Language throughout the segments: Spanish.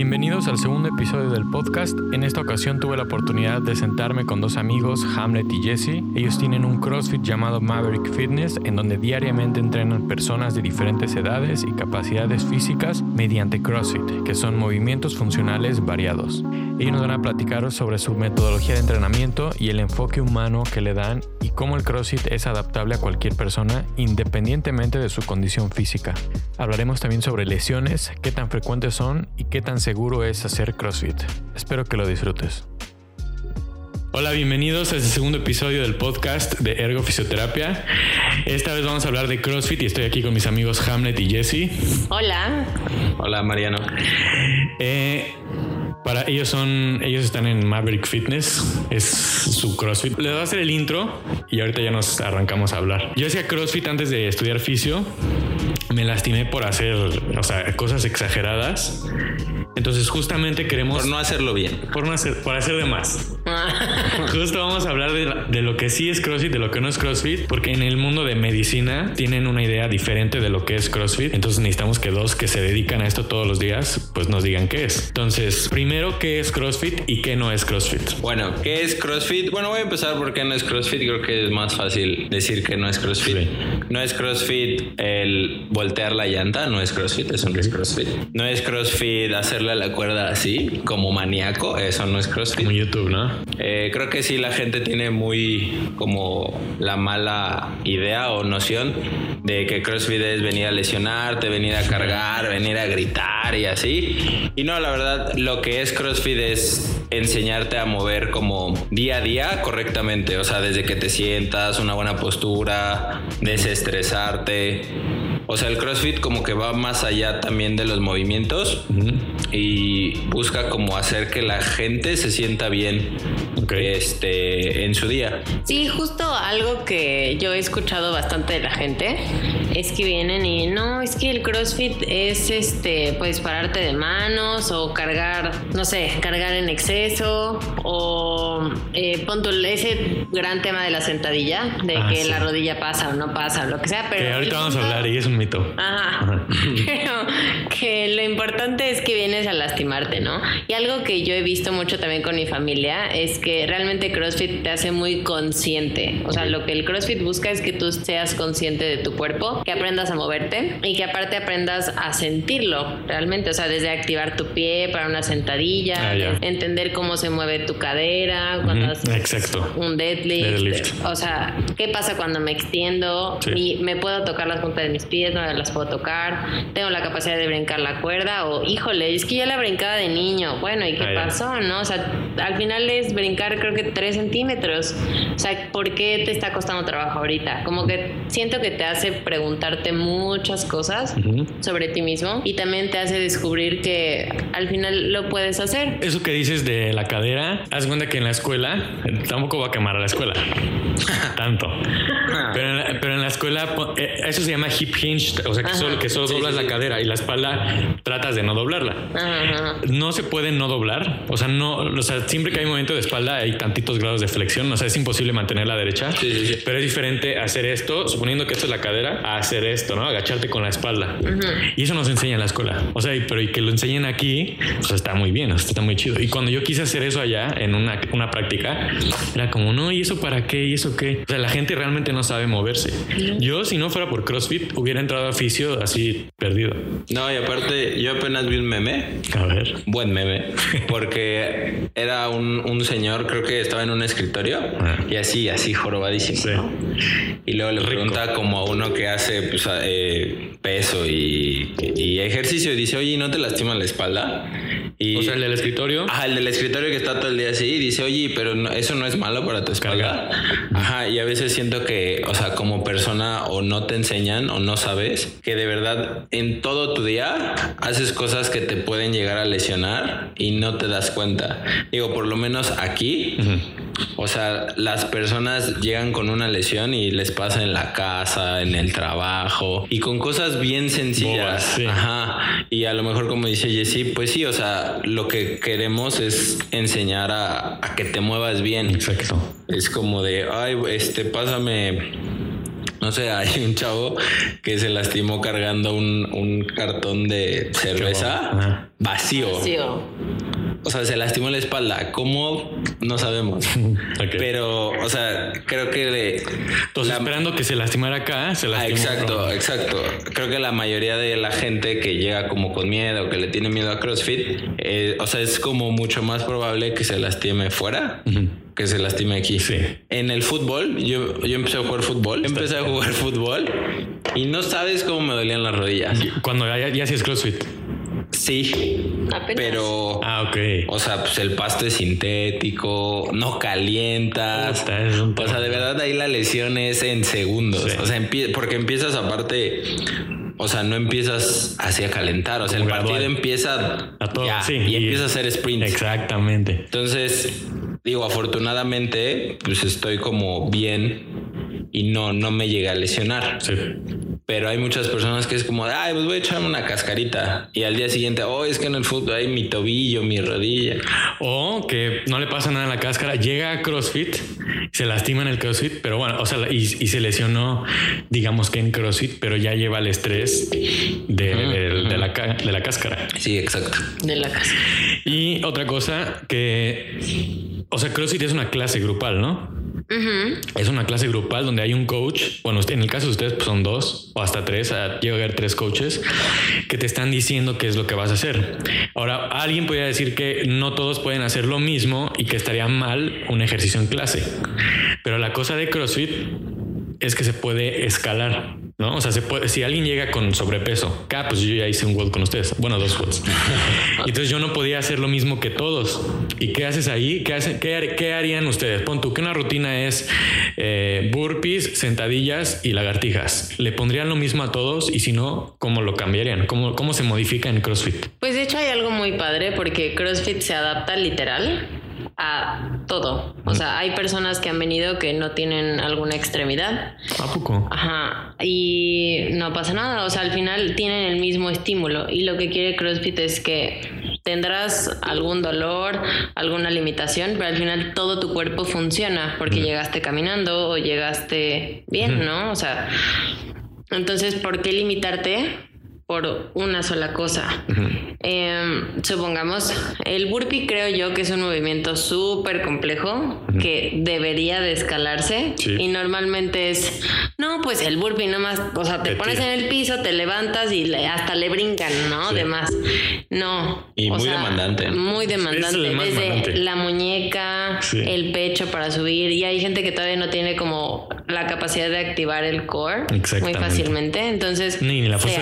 Bienvenidos al segundo episodio del podcast. En esta ocasión tuve la oportunidad de sentarme con dos amigos, Hamlet y Jesse. Ellos tienen un CrossFit llamado Maverick Fitness, en donde diariamente entrenan personas de diferentes edades y capacidades físicas mediante CrossFit, que son movimientos funcionales variados. Ellos nos van a platicar sobre su metodología de entrenamiento y el enfoque humano que le dan y cómo el CrossFit es adaptable a cualquier persona independientemente de su condición física. Hablaremos también sobre lesiones, qué tan frecuentes son y qué tan seguro es hacer CrossFit. Espero que lo disfrutes. Hola, bienvenidos a este segundo episodio del podcast de Ergo Fisioterapia. Esta vez vamos a hablar de CrossFit y estoy aquí con mis amigos Hamlet y Jesse. Hola. Hola, Mariano. Eh, para ellos son, ellos están en Maverick Fitness, es su CrossFit. Les voy a hacer el intro y ahorita ya nos arrancamos a hablar. Yo hacía CrossFit antes de estudiar fisio, me lastimé por hacer, o sea, cosas exageradas. Entonces justamente queremos... Por no hacerlo bien. Por no hacer, por hacer de más. Justo vamos a hablar de, de, lo que sí es CrossFit, de lo que no es CrossFit, porque en el mundo de medicina tienen una idea diferente de lo que es CrossFit. Entonces necesitamos que dos que se dedican a esto todos los días, pues nos digan qué es. Entonces, primero, ¿qué es CrossFit y qué no es CrossFit? Bueno, ¿qué es CrossFit? Bueno, voy a empezar por qué no es CrossFit. Creo que es más fácil decir que no es CrossFit. Sí. No es CrossFit el voltear la llanta, no es CrossFit, eso no es CrossFit. No es CrossFit hacerle la cuerda así, como maníaco, eso no es CrossFit. Como YouTube, ¿no? Eh, creo que sí, la gente tiene muy como la mala idea o noción de que CrossFit es venir a lesionarte, venir a cargar, venir a gritar y así. Y no, la verdad, lo que es CrossFit es enseñarte a mover como día a día correctamente. O sea, desde que te sientas, una buena postura, desestresarte. O sea, el CrossFit como que va más allá también de los movimientos uh -huh. y busca como hacer que la gente se sienta bien okay. este, en su día. Sí, justo algo que yo he escuchado bastante de la gente es que vienen y no, es que el CrossFit es este, pues pararte de manos o cargar, no sé, cargar en exceso o eh, pon tu, ese gran tema de la sentadilla, de ah, que sí. la rodilla pasa o no pasa, lo que sea. Pero que ahorita vamos a hablar y es un mito. Ajá. Ajá. Pero que lo importante es que vienes a lastimarte, ¿no? Y algo que yo he visto mucho también con mi familia es que realmente CrossFit te hace muy consciente. O sea, lo que el CrossFit busca es que tú seas consciente de tu cuerpo, que aprendas a moverte y que aparte aprendas a sentirlo realmente. O sea, desde activar tu pie para una sentadilla, ah, yeah. Cómo se mueve tu cadera cuando -huh. haces Exacto. un deadlift. deadlift. O sea, ¿qué pasa cuando me extiendo? Sí. Mi, me puedo tocar las puntas de mis pies, no las puedo tocar. Tengo la capacidad de brincar la cuerda o, híjole, es que yo la brincaba de niño. Bueno, ¿y qué pasó? ¿No? O sea, al final es brincar creo que 3 centímetros. O sea, ¿por qué te está costando trabajo ahorita? Como que siento que te hace preguntarte muchas cosas uh -huh. sobre ti mismo y también te hace descubrir que al final lo puedes hacer. Eso que dices de la cadera, haz cuenta que en la escuela, tampoco va a quemar a la escuela, tanto. Pero en, la, pero en la escuela, eh, eso se llama hip hinge, o sea, que solo, que solo sí, doblas sí, la cadera y la espalda tratas de no doblarla. Ajá. No se puede no doblar, o sea, no, o sea, siempre que hay movimiento de espalda hay tantitos grados de flexión, o sea, es imposible mantener la derecha, pero es diferente hacer esto, suponiendo que esto es la cadera, a hacer esto, ¿no? Agacharte con la espalda. Y eso nos enseña en la escuela. O sea, pero y que lo enseñen aquí, pues está muy bien, está muy chido. Y cuando yo quise hacer eso allá en una, una práctica, era como, no, ¿y eso para qué? ¿Y eso qué? O sea, la gente realmente no sabe moverse. Yo, si no fuera por CrossFit, hubiera entrado a fisio así perdido. No, y aparte, yo apenas vi un meme. A ver. Buen meme. Porque era un, un señor, creo que estaba en un escritorio ah. y así, así jorobadísimo. Sí. ¿no? Y luego le Rico. pregunta como a uno que hace pues, eh, peso y, y, ejercicio y dice, oye, ¿no te lastima la espalda? Y, o sea, el del escritorio. Ajá, el del escritorio que está todo el día así y dice, oye, pero no, eso no es malo para tu espalda. Carga. Ajá, y a veces siento que, o sea, como persona o no te enseñan o no sabes que de verdad en todo tu día haces cosas que te pueden llegar a lesionar y no te das cuenta. Digo, por lo menos aquí, uh -huh. o sea, las personas llegan con una lesión y les pasa en la casa, en el trabajo y con cosas bien sencillas. Sí. Ajá. Y a lo mejor, como dice Jesse, pues sí, o sea, lo que queremos es enseñar a, a que te muevas bien. Exacto. Es como de, ay, este, pásame No sé, hay un chavo que se lastimó cargando un, un cartón de cerveza vacío. Vacío. O sea, se lastimó la espalda. ¿Cómo? No sabemos. Pero, o sea, creo que... Entonces, esperando que se lastimara acá, se lastimó. Ah, exacto, exacto. Creo que la mayoría de la gente que llega como con miedo, que le tiene miedo a CrossFit, eh, o sea, es como mucho más probable que se lastime fuera. que se lastime aquí. Sí. En el fútbol, yo, yo empecé a jugar fútbol. Empecé a jugar fútbol y no sabes cómo me dolían las rodillas. Cuando ya, ya hacías CrossFit. Sí. Pero. Ah, ok. O sea, pues el pasto es sintético, no calientas. o sea, de verdad ahí la lesión es en segundos. O sea, porque empiezas aparte. O sea, no empiezas así a calentar. O sea, el partido empieza a todo, sí, y, empieza a hacer sprint. Exactamente. Entonces, digo, afortunadamente, pues estoy como bien y no, no me llega a lesionar. Sí. Pero hay muchas personas que es como, ay, pues voy a echar una cascarita. Y al día siguiente, oh, es que en el fútbol hay mi tobillo, mi rodilla. O que no le pasa nada en la cáscara, llega a CrossFit, se lastima en el CrossFit, pero bueno, o sea, y, se lesionó, digamos que en CrossFit, pero ya lleva el estrés de, la, de la cáscara. Sí, exacto. De la cáscara. Y otra cosa que, o sea, CrossFit es una clase grupal, ¿no? Es una clase grupal donde hay un coach. Bueno, en el caso de ustedes pues son dos o hasta tres. Llega a haber tres coaches que te están diciendo qué es lo que vas a hacer. Ahora, alguien podría decir que no todos pueden hacer lo mismo y que estaría mal un ejercicio en clase. Pero la cosa de CrossFit es que se puede escalar. ¿No? O sea, se puede, si alguien llega con sobrepeso, acá pues yo ya hice un WOD con ustedes, bueno, dos WODs. Entonces yo no podía hacer lo mismo que todos. ¿Y qué haces ahí? ¿Qué, hace, qué, harían ustedes? Pon tú que una rutina es eh, burpees, sentadillas y lagartijas. ¿Le pondrían lo mismo a todos? Y si no, ¿cómo lo cambiarían? ¿Cómo, cómo se modifica en CrossFit? Pues de hecho hay algo muy padre porque CrossFit se adapta literal a todo. O sea, hay personas que han venido que no tienen alguna extremidad. ¿A poco? Ajá. Y no pasa nada. O sea, al final tienen el mismo estímulo. Y lo que quiere CrossFit es que tendrás algún dolor, alguna limitación, pero al final todo tu cuerpo funciona porque llegaste caminando o llegaste bien, ¿no? O sea, entonces, ¿por qué limitarte? Por una sola cosa. Em, supongamos, el burpee creo yo que es un movimiento súper complejo que debería de escalarse y normalmente es, no, pues el burpee nomás, o sea, te, pones en el piso, te levantas y hasta le brincan, ¿no? Demás. No. Y muy demandante. Muy demandante. Desde la muñeca, el pecho para subir y hay gente que todavía no tiene como la capacidad de activar el core muy fácilmente. Entonces, Ni la se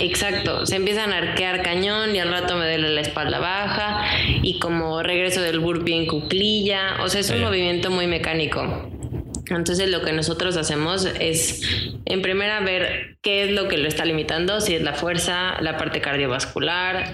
exacto, se empiezan a arquear cañón y al rato me duele la espalda baja y como regreso del burpee en cuclilla, o sea, es un movimiento muy mecánico. Entonces lo que nosotros hacemos es en primera ver qué es lo que lo está limitando, si es la fuerza, la parte cardiovascular,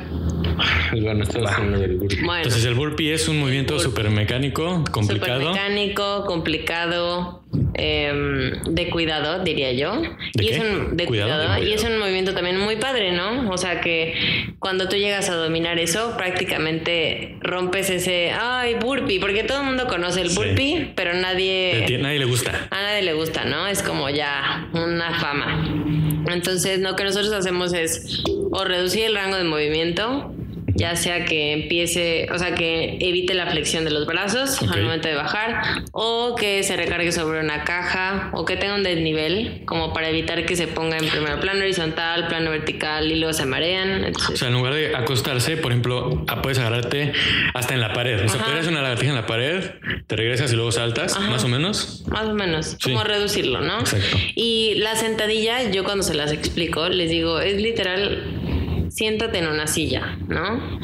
entonces el burpee es un movimiento súper mecánico, complicado. Super mecánico, complicado, em, de cuidado, diría yo. ¿De y es un de cuidado, y es un movimiento también muy padre, ¿no? O sea que cuando tú llegas a dominar eso, prácticamente rompes ese ay burpee, porque todo el mundo conoce el burpee, pero nadie nadie le gusta. A nadie le gusta, ¿no? Es como ya una fama. Entonces, lo que nosotros hacemos es o reducir el rango de movimiento ya sea que empiece, o sea, que evite la flexión de los brazos al momento de bajar, o que se recargue sobre una caja, o que tenga un desnivel, como para evitar que se ponga en primer plano horizontal, plano vertical y luego se marean. O sea, en lugar de acostarse, por ejemplo, ah, puedes agarrarte hasta en la pared. O sea, puedes hacer una lagartija en la pared, te regresas y luego saltas, más o menos. Más o menos. Como reducirlo, ¿no? Exacto. Y la sentadilla, yo cuando se las explico, les digo, es literal siéntate en una silla, ¿no?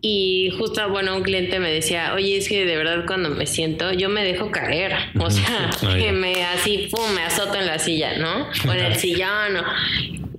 Y justo, bueno, un cliente me decía, oye, es que de verdad cuando me siento, yo me dejo caer. O sea, que me así, pum, me azoto en la silla, ¿no? O en el sillón.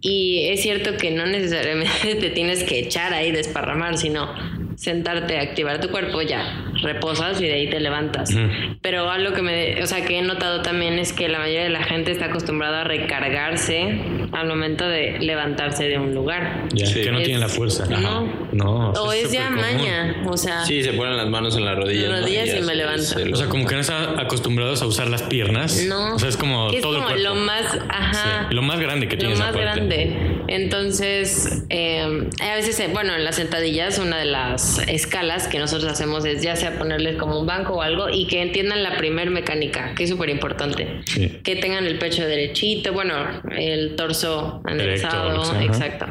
Y es cierto que no necesariamente te tienes que echar ahí, desparramar, sino sentarte, activar tu cuerpo ya. reposas y de ahí te levantas. Pero algo que me, o sea, que he notado también es que la mayoría de la gente está acostumbrada a recargarse al momento de levantarse de un lugar. que no tienen la fuerza. No. No. O es, ya maña, o sea. Sí, se ponen las manos en las rodillas. Las rodillas y, me levantan. O sea, como que no están acostumbrados a usar las piernas. No. O sea, es como es todo como el cuerpo. lo más, ajá. Lo más grande que Lo tienes más grande. Entonces, eh, a veces, eh, bueno, en las sentadillas, una de las escalas que nosotros hacemos es ya sea ponerles como un banco o algo y que entiendan la primer mecánica, que es súper importante. Que tengan el pecho derechito, bueno, el torso enderezado, exacto.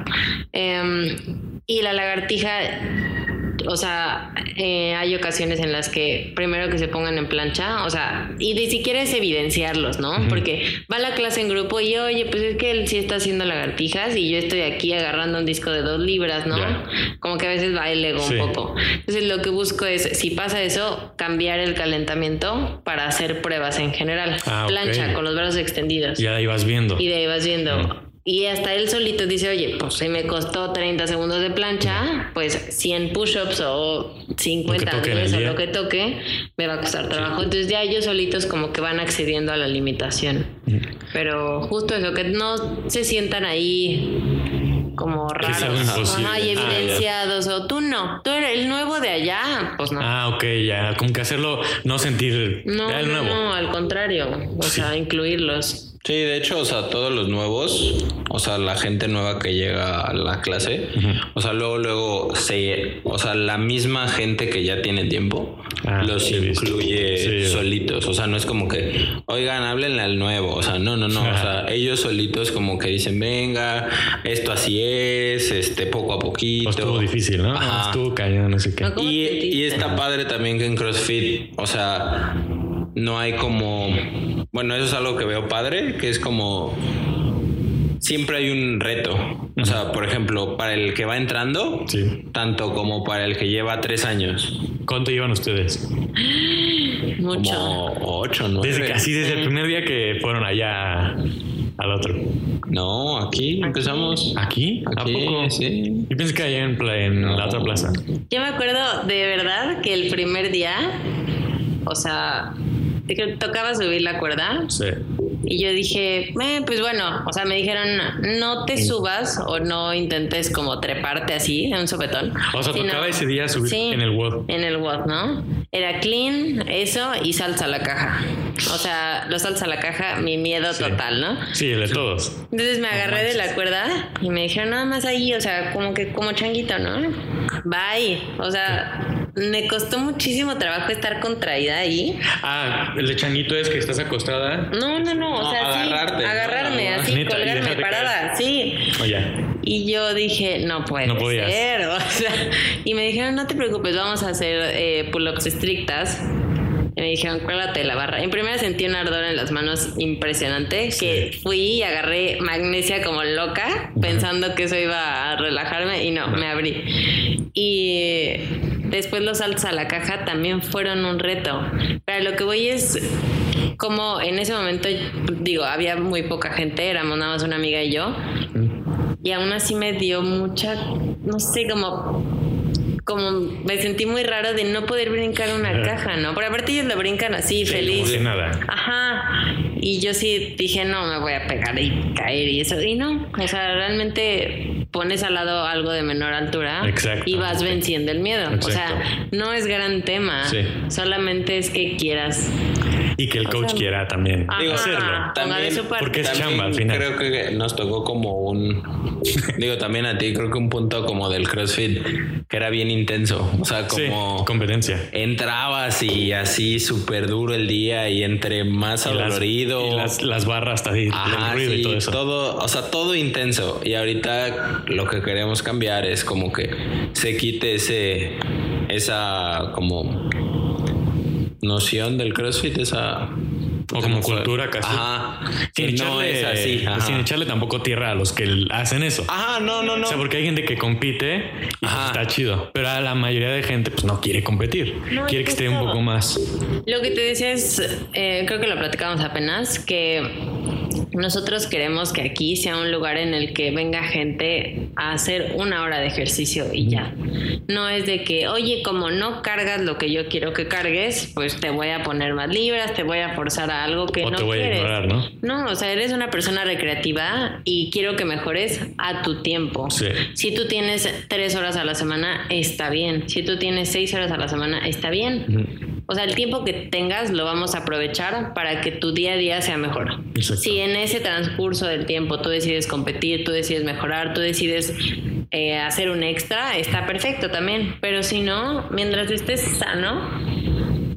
Em, y la lagartija o sea, eh, hay ocasiones en las que primero que se pongan en plancha, o sea, y ni siquiera es evidenciarlos, ¿no? Porque va la clase en grupo y oye, pues es que él sí está haciendo lagartijas y yo estoy aquí agarrando un disco de dos libras, ¿no? Como que a veces va el ego un poco. Entonces lo que busco es, si pasa eso, cambiar el calentamiento para hacer pruebas en general. Ah, plancha con los brazos extendidos. Y ahí vas viendo. Y de ahí vas viendo. Y hasta él solito dice, oye, pues si me costó 30 segundos de plancha, pues 100 push-ups o 50 veces o lo que toque, me va a costar trabajo. Entonces ya ellos solitos como que van accediendo a la limitación. Pero justo eso, que no se sientan ahí como raros. No hay ah, evidenciados o tú no, tú eres el nuevo de allá, pues no. Ah, ok, ya, como que hacerlo, no sentir no, el nuevo. No, al contrario, o sea, incluirlos. Sí, de hecho, o sea, todos los nuevos, o sea, la gente nueva que llega a la clase, o sea, luego, luego se, o sea, la misma gente que ya tiene tiempo, ah, los incluye solitos, o sea, no es como que, oigan, háblenle al nuevo, o sea, no, no, no, o sea, ellos solitos como que dicen, venga, esto así es, este, poco a poquito. Pues estuvo difícil, ¿no? Estuvo cañón, no sé qué. Y, y está padre también que en CrossFit, o sea, no hay como, bueno, eso es algo que veo padre, que es como siempre hay un reto. O sea, por ejemplo, para el que va entrando, tanto como para el que lleva tres años. ¿Cuánto llevan ustedes? Mucho. Como ocho, nueve. Desde casi desde el primer día que fueron allá al otro. No, aquí empezamos. ¿Aquí? ¿A poco? Sí. Yo pensé que allá en, en la otra plaza. Yo me acuerdo de verdad que el primer día, o sea, tocaba subir la cuerda. Sí. Y yo dije, eh, pues bueno, o sea, me dijeron, no te subas o no intentes como treparte así en un sopetón. O sea, tocaba ese día subir en el WOD. En el WOD, ¿no? Era clean, eso y salsa a la caja. O sea, los salsa a la caja, mi miedo total, ¿no? Sí, el de todos. Entonces me agarré de la cuerda y me dijeron, nada más ahí, o sea, como que como changuito, ¿no? Bye. O sea, me costó muchísimo trabajo estar contraída ahí. Ah, el changuito es que estás acostada. No, no, no, o sea, sí, agarrarme, así, colgarme parada, sí. Oye. Y yo dije, no puede no ser. O sea, y me dijeron, no te preocupes, vamos a hacer eh, pull-ups estrictas. Y me dijeron, cuélate la barra. En primera sentí un ardor en las manos impresionante, que fui y agarré magnesia como loca, pensando que eso iba a relajarme y no, me abrí. Y después los saltos a la caja también fueron un reto. Pero lo que voy es como en ese momento, digo, había muy poca gente, éramos nada más una amiga y yo. Y aún así me dio mucha, no sé, como como me sentí muy raro de no poder brincar una caja, ¿no? Pero aparte ellos lo brincan así, feliz. De nada. Ajá. Y yo sí dije, no, me voy a pegar y caer y eso. Y no, o sea, realmente pones al lado algo de menor altura y vas venciendo el miedo. O sea, no es gran tema. Solamente es que quieras y que el coach quiera también hacerlo. También, porque es chamba al final. Creo que nos tocó como un, digo también a ti, creo que un punto como del CrossFit que era bien intenso. O sea, como competencia. Entrabas y así súper duro el día y entre más dolorido. Las, las, barras también, y todo eso. Todo, o sea, todo intenso. Y ahorita lo que queremos cambiar es como que se quite ese, esa como noción del CrossFit, esa o como cultura casi. Ajá. Sin echarle, no es así. Sin echarle tampoco tierra a los que hacen eso. Ajá, no, no, no. O sea, porque hay gente que compite y pues está chido. Pero a la mayoría de gente pues no quiere competir. quiere que esté un poco más. Lo que te decía es, eh, creo que lo platicamos apenas, que nosotros queremos que aquí sea un lugar en el que venga gente a hacer una hora de ejercicio y ya. No es de que, oye, como no cargas lo que yo quiero que cargues, pues te voy a poner más libras, te voy a forzar a algo que no te voy quieres. A ¿no? no, o sea, eres una persona recreativa y quiero que mejores a tu tiempo. Si tú tienes tres horas a la semana, está bien. Si tú tienes seis horas a la semana, está bien. O sea, el tiempo que tengas lo vamos a aprovechar para que tu día a día sea mejor. Si en ese transcurso del tiempo tú decides competir, tú decides mejorar, tú decides eh, hacer un extra, está perfecto también. Pero si no, mientras estés sano,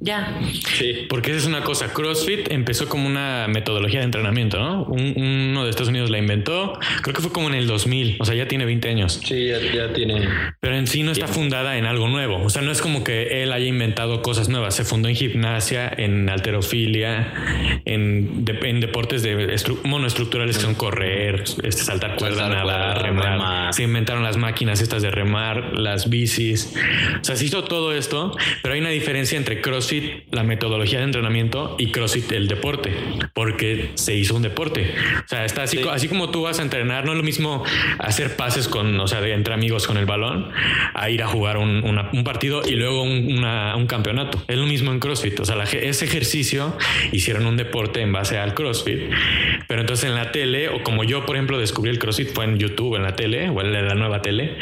ya. Sí. Porque esa es una cosa. CrossFit empezó como una metodología de entrenamiento, ¿no? uno de Estados Unidos la inventó. Creo que fue como en el 2000. O sea, ya tiene 20 años. Sí, ya, tiene. Pero en sí no está fundada en algo nuevo. O sea, no es como que él haya inventado cosas nuevas. Se fundó en gimnasia, en alterofilia, en, deportes de monoestructurales que son correr, este, saltar cuerda, nadar, remar. Se inventaron las máquinas estas de remar, las bicis. O sea, se hizo todo esto, pero hay una diferencia entre CrossFit la metodología de entrenamiento y CrossFit el deporte, porque se hizo un deporte. O sea, está así, así como tú vas a entrenar, no es lo mismo hacer pases con, o sea, de entre amigos con el balón, a ir a jugar un, partido y luego un, un, campeonato. Es lo mismo en CrossFit. O sea, ese ejercicio hicieron un deporte en base al CrossFit, pero entonces en la tele, o como yo, por ejemplo, descubrí el CrossFit fue en YouTube, en la tele, o en la nueva tele,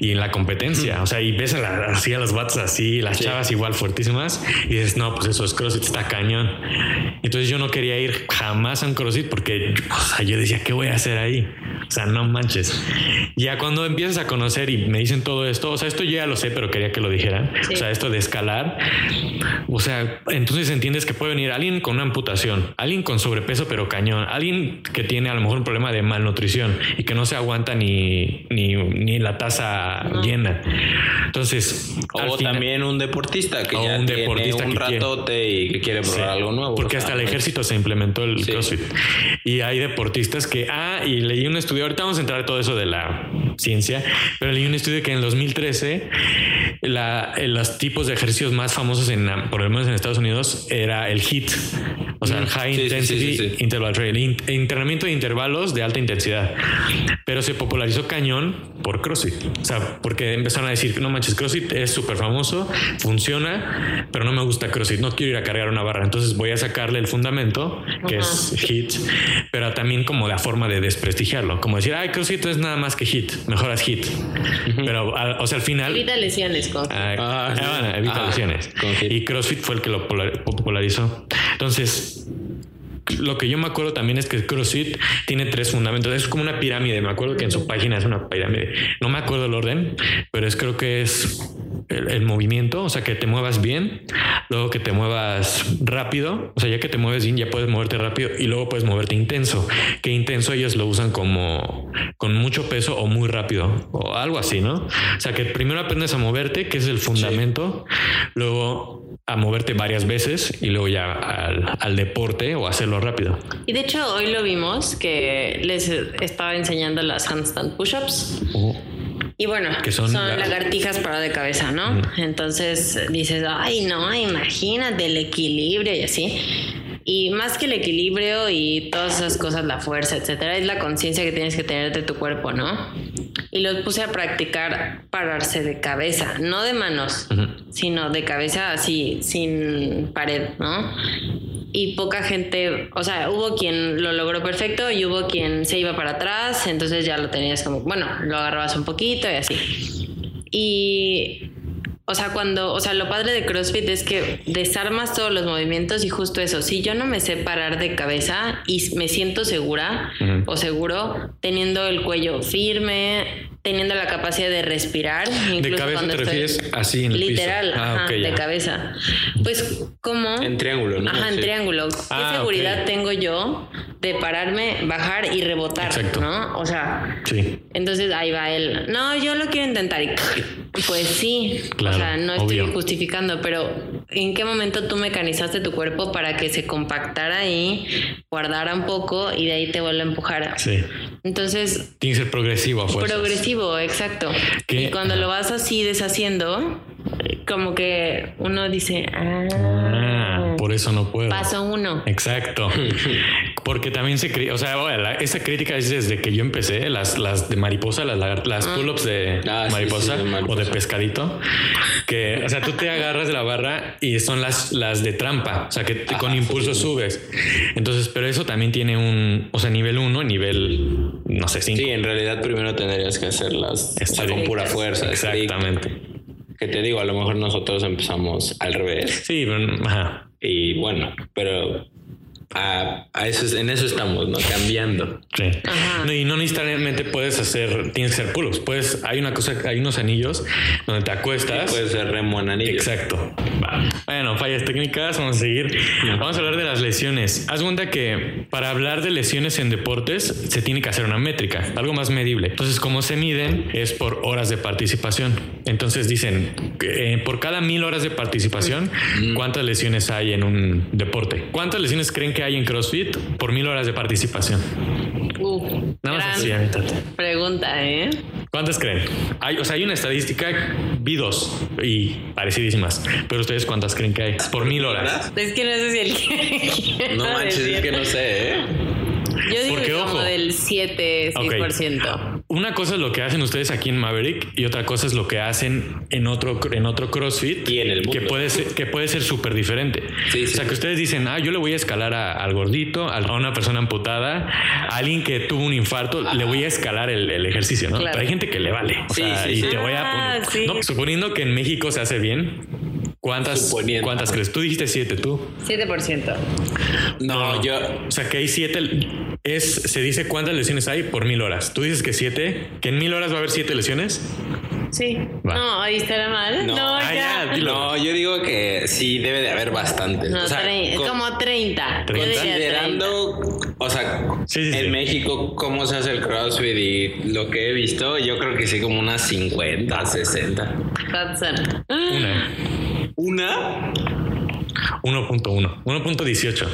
y en la competencia. O sea, y ves a, la, así a los bats así, las chavas igual fuertísimas, y dices, no, pues eso es CrossFit, está cañón. Entonces yo no quería ir jamás a un CrossFit porque yo decía, ¿qué voy a hacer ahí? O sea, no manches. Ya cuando empiezas a conocer y me dicen todo esto, o sea, esto ya lo sé, pero quería que lo dijeran. O sea, esto de escalar, o sea, entonces entiendes que puede venir alguien con una amputación, alguien con sobrepeso pero cañón, alguien que tiene a lo mejor un problema de malnutrición y que no se aguanta ni, ni, ni la taza llena. Entonces, o también un deportista que ya un deportista un ratote y que quiere probar algo nuevo. Porque hasta el ejército se implementó el CrossFit. Y hay deportistas que, ah, y leí un estudio, ahorita vamos a entrar a todo eso de la ciencia, pero leí un estudio que en 2013 la, los tipos de ejercicios más famosos en, por lo menos en Estados Unidos, era el HIT, o sea, el High Intensity Interval Training, entrenamiento de intervalos de alta intensidad. Pero se popularizó cañón por CrossFit, o sea, porque empezaron a decir, no manches, CrossFit es súper famoso, funciona, pero no me gusta CrossFit, no quiero ir a cargar una barra, entonces voy a sacarle el fundamento, que es HIT, pero también como la forma de desprestigiarlo, como decir, ay, CrossFit es nada más que HIT, mejoras HIT. Pero, o sea, al final... Evita lesiones, con ah, ah, evita lesiones. Y CrossFit fue el que lo popularizó. Entonces, lo que yo me acuerdo también es que CrossFit tiene tres fundamentos. Es como una pirámide. Me acuerdo que en su página es una pirámide. No me acuerdo el orden, pero es creo que es el, movimiento, o sea, que te muevas bien, luego que te muevas rápido, o sea, ya que te mueves bien, ya puedes moverte rápido y luego puedes moverte intenso. Que intenso ellos lo usan como con mucho peso o muy rápido o algo así, ¿no? O sea, que primero aprendes a moverte, que es el fundamento, luego a moverte varias veces y luego ya al, deporte o hacerlo rápido. Y de hecho hoy lo vimos que les estaba enseñando las handstand push-ups. Y bueno, son, lagartijas para de cabeza, ¿no? Entonces dices, ay, no, imagínate el equilibrio y así. Y más que el equilibrio y todas esas cosas, la fuerza, etcétera, es la conciencia que tienes que tener de tu cuerpo, ¿no? Y los puse a practicar pararse de cabeza, no de manos, sino de cabeza así, sin pared, ¿no? Y poca gente, o sea, hubo quien lo logró perfecto y hubo quien se iba para atrás, entonces ya lo tenías como, bueno, lo agarrabas un poquito y así. Y, o sea, cuando, o sea, lo padre de CrossFit es que desarmas todos los movimientos y justo eso, si yo no me sé parar de cabeza y me siento segura o seguro, teniendo el cuello firme, teniendo la capacidad de respirar. ¿De cabeza te refieres así en el Literal, ah, ajá, de cabeza. Pues, ¿cómo? En triángulo, ¿no? Ajá, en triángulo. ¿Qué ah, seguridad tengo yo de pararme, bajar y rebotar? Exacto. ¿No? O sea, sí. entonces ahí va él. No, yo lo quiero intentar. Y pues sí, claro, o sea, no estoy justificando, pero en qué momento tú mecanizaste tu cuerpo para que se compactara ahí, guardara un poco y de ahí te vuelve a empujar. Sí. Entonces... Tiene que ser progresivo. Progresivo, exacto. Y cuando lo vas así deshaciendo, como que uno dice, ah, ah por eso no puedo. Paso uno. Exacto. Porque también se o sea, esa crítica es desde que yo empecé, las, las de mariposa, las, las ah. pull-ups de, ah, mariposa, o de pescadito, que, o sea, tú te agarras de la barra y son las, las de trampa, o sea, que con impulso subes. Entonces, pero eso también tiene un, o sea, nivel uno, nivel, no sé, cinco. Sí, en realidad primero tendrías que hacerlas con pura fuerza. Exactamente. Que te digo, a lo mejor nosotros empezamos al revés. Sí, ajá. Y bueno, pero a, eso, en eso estamos, ¿no? Cambiando. Sí. y no necesariamente puedes hacer, tienes que ser pull Puedes, hay una cosa, hay unos anillos donde te acuestas. puedes ser remo en anillo. Exacto. Bueno, fallas técnicas, vamos a seguir. Vamos a hablar de las lesiones. Haz cuenta que para hablar de lesiones en deportes se tiene que hacer una métrica, algo más medible. Entonces, como se miden es por horas de participación. Entonces dicen, que, eh, por cada mil horas de participación, mm. ¿cuántas lesiones hay en un deporte? ¿Cuántas lesiones creen que hay en CrossFit por mil horas de participación? Nada más así, Pregunta, ¿eh? ¿Cuántas creen? Hay, o sea, hay una estadística, vi dos y parecidísimas. Pero ustedes, ¿cuántas creen que hay? Por mil horas. Es que no sé si el No manches, es que no sé, ¿eh? Yo digo que, como del 7, 6%. Una cosa es lo que hacen ustedes aquí en Maverick y otra cosa es lo que hacen en otro, en otro CrossFit. Y en el Que puede ser, que puede ser súper diferente. o sea, que ustedes dicen, ah, yo le voy a escalar al gordito, a una persona amputada, a alguien que tuvo un infarto, le voy a escalar el, ejercicio, ¿no? Pero hay gente que le vale. O sea, y te voy a ah, suponiendo que en México se hace bien, ¿Cuántas, ¿Cuántas crees? Tú dijiste siete, tú. 7%. No, no, yo. O sea, que hay siete es, se dice cuántas lesiones hay por mil horas. Tú dices que siete, que en mil horas va a haber siete lesiones. Sí. No, ahí estará mal. No, ah, ya. no, yo digo que sí debe de haber bastantes. o sea, como 30. Considerando, o sea, en México cómo se hace el CrossFit y lo que he visto, yo creo que sí como unas 50, 60. Una. ¿Una? 1.1, 1.18.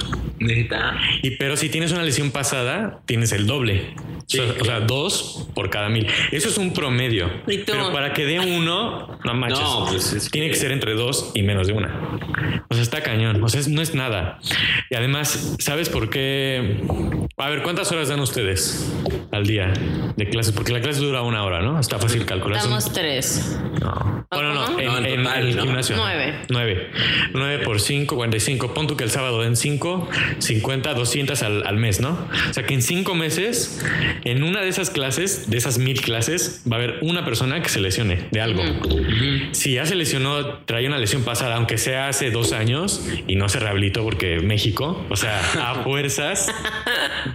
Y pero si tienes una lesión pasada, tienes el doble. O, sea, dos por cada mil. Eso es un promedio. Pero para que dé uno, no manches. Pues tiene que ser entre dos y menos de una. O sea, está cañón. O sea, no es nada. Y además, ¿sabes por qué? A ver, ¿cuántas horas dan ustedes al día de clases? Porque la clase dura una hora, ¿no? Está fácil calcular. Damos tres. No. Bueno, no, en, el gimnasio. Nueve. Nueve. Nueve por cinco, 45. Pon tú que el sábado den cinco, 50, 200 al, al mes, ¿no? O sea que en cinco meses, en una de esas clases, de esas mil clases, va a haber una persona que se lesione de algo. Si ya se lesionó, trae una lesión pasada, aunque sea hace dos años y no se rehabilitó porque México, o sea, a fuerzas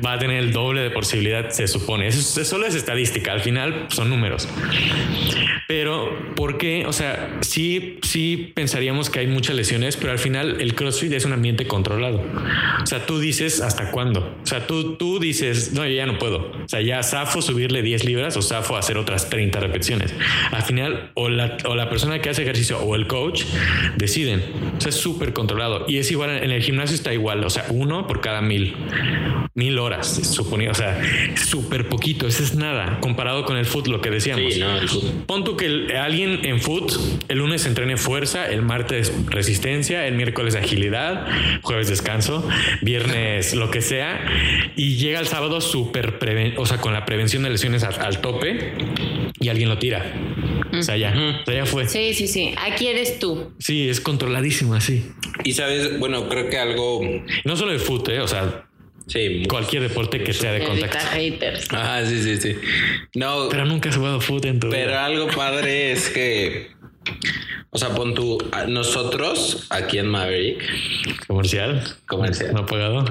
va a tener el doble de posibilidad, se supone. Eso, solo es estadística, al final son números. Pero, ¿por qué? O sea, sí, sí pensaríamos que hay muchas lesiones, pero al final el CrossFit es un ambiente controlado. O sea, tú dices hasta cuándo. O sea, tú, tú dices, no, yo ya no puedo. O sea, ya zafo subirle 10 libras o zafo hacer otras 30 repeticiones. Al final, o la, o la persona que hace ejercicio o el coach deciden. O sea, es súper controlado. Y es igual, en el gimnasio está igual. O sea, uno por cada mil. Mil horas, suponía. O sea, súper poquito. Eso es nada comparado con el foot, lo que decíamos. Sí, Pon tú que alguien en foot el lunes entrene fuerza, el martes resistencia, el miércoles agilidad, jueves descanso, viernes lo que sea, y llega el sábado súper, o sea, con la prevención de lesiones al, tope y alguien lo tira. O sea, ya, o sea, ya fue. Sí, sí, sí. Aquí eres tú. Sí, es controladísimo así. Y sabes, bueno, creo que algo. No solo el fútbol, ¿eh? o sea, Sí, cualquier deporte que sea de contacto. Ah, sí, sí, sí. No. Pero nunca has jugado fútbol en tu Pero algo padre es que o sea, pon tú, nosotros aquí en Maverick. Comercial. Comercial. No pagado.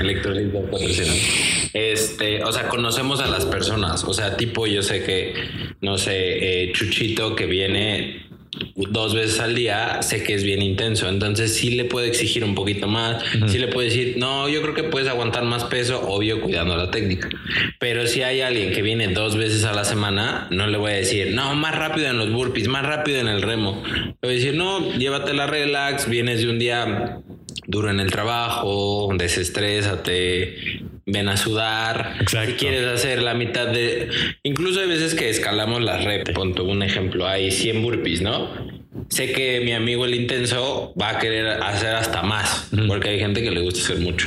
Electrolito patrocinado. Este, o sea, conocemos a las personas. O sea, tipo, yo sé que, no sé, eh, Chuchito que viene dos veces al día, sé que es bien intenso. Entonces sí le puedo exigir un poquito más. Sí le puedo decir, no, yo creo que puedes aguantar más peso, obvio, cuidando la técnica. Pero si hay alguien que viene dos veces a la semana, no le voy a decir, no, más rápido en los burpees, más rápido en el remo. Le voy a decir, no, llévatela relax, vienes de un día duro en el trabajo, desestrésate, ven a sudar. Si quieres hacer la mitad de. Incluso hay veces que escalamos la rep. Ponto un ejemplo, hay 100 burpees, ¿no? Sé que mi amigo el intenso va a querer hacer hasta más, porque hay gente que le gusta hacer mucho.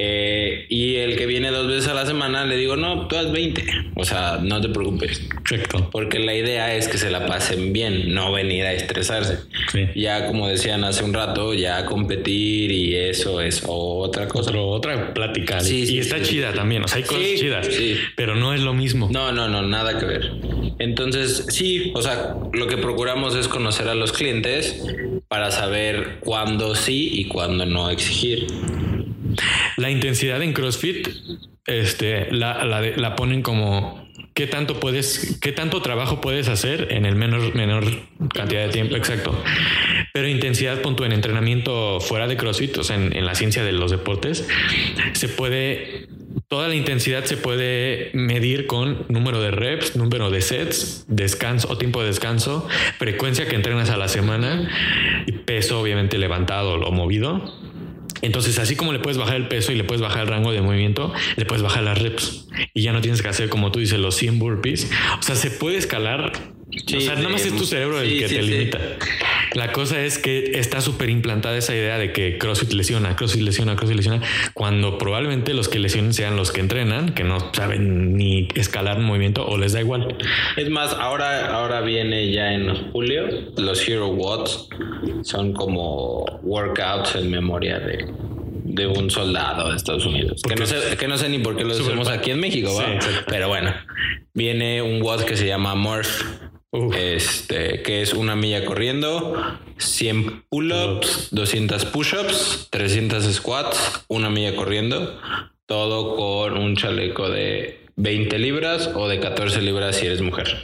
Eh, y el que viene dos veces a la semana le digo, no, tú haz 20. O sea, no te preocupes. Perfecto. Porque la idea es que se la pasen bien, no venir a estresarse. Ya como decían hace un rato, ya competir y eso es otra cosa. otra plática. Sí, y está chida también. O sea, hay cosas chidas. Pero no es lo mismo. No, no, no, nada que ver. Entonces, sí, o sea, lo que procuramos es conocer a los clientes para saber cuándo sí y cuándo no exigir. La intensidad en CrossFit este, la, ponen como qué tanto puedes, qué tanto trabajo puedes hacer en el menor, menor cantidad de tiempo, exacto. Pero intensidad, punto en entrenamiento fuera de CrossFit, o sea, en, la ciencia de los deportes, se puede, toda la intensidad se puede medir con número de reps, número de sets, descanso o tiempo de descanso, frecuencia que entrenas a la semana y peso obviamente levantado o movido entonces, así como le puedes bajar el peso y le puedes bajar el rango de movimiento, le puedes bajar las reps y ya no tienes que hacer, como tú dices, los 100 burpees. O sea, se puede escalar. o sea, nada más es tu cerebro el que te limita. La cosa es que está súper implantada esa idea de que CrossFit lesiona, CrossFit lesiona, CrossFit lesiona, cuando probablemente los que lesionen sean los que entrenan, que no saben ni escalar un movimiento o les da igual. Es más, ahora, ahora viene ya en julio los Hero Watts, son como workouts en memoria de, de un soldado de Estados Unidos. Que no, sé, que no, sé, ni por qué lo hacemos aquí en México, ¿va? pero bueno, viene un Watt que se llama Morph este, que es una milla corriendo, 100 pull-ups, 200 push-ups, 300 squats, una milla corriendo, todo con un chaleco de 20 libras o de 14 libras si eres mujer.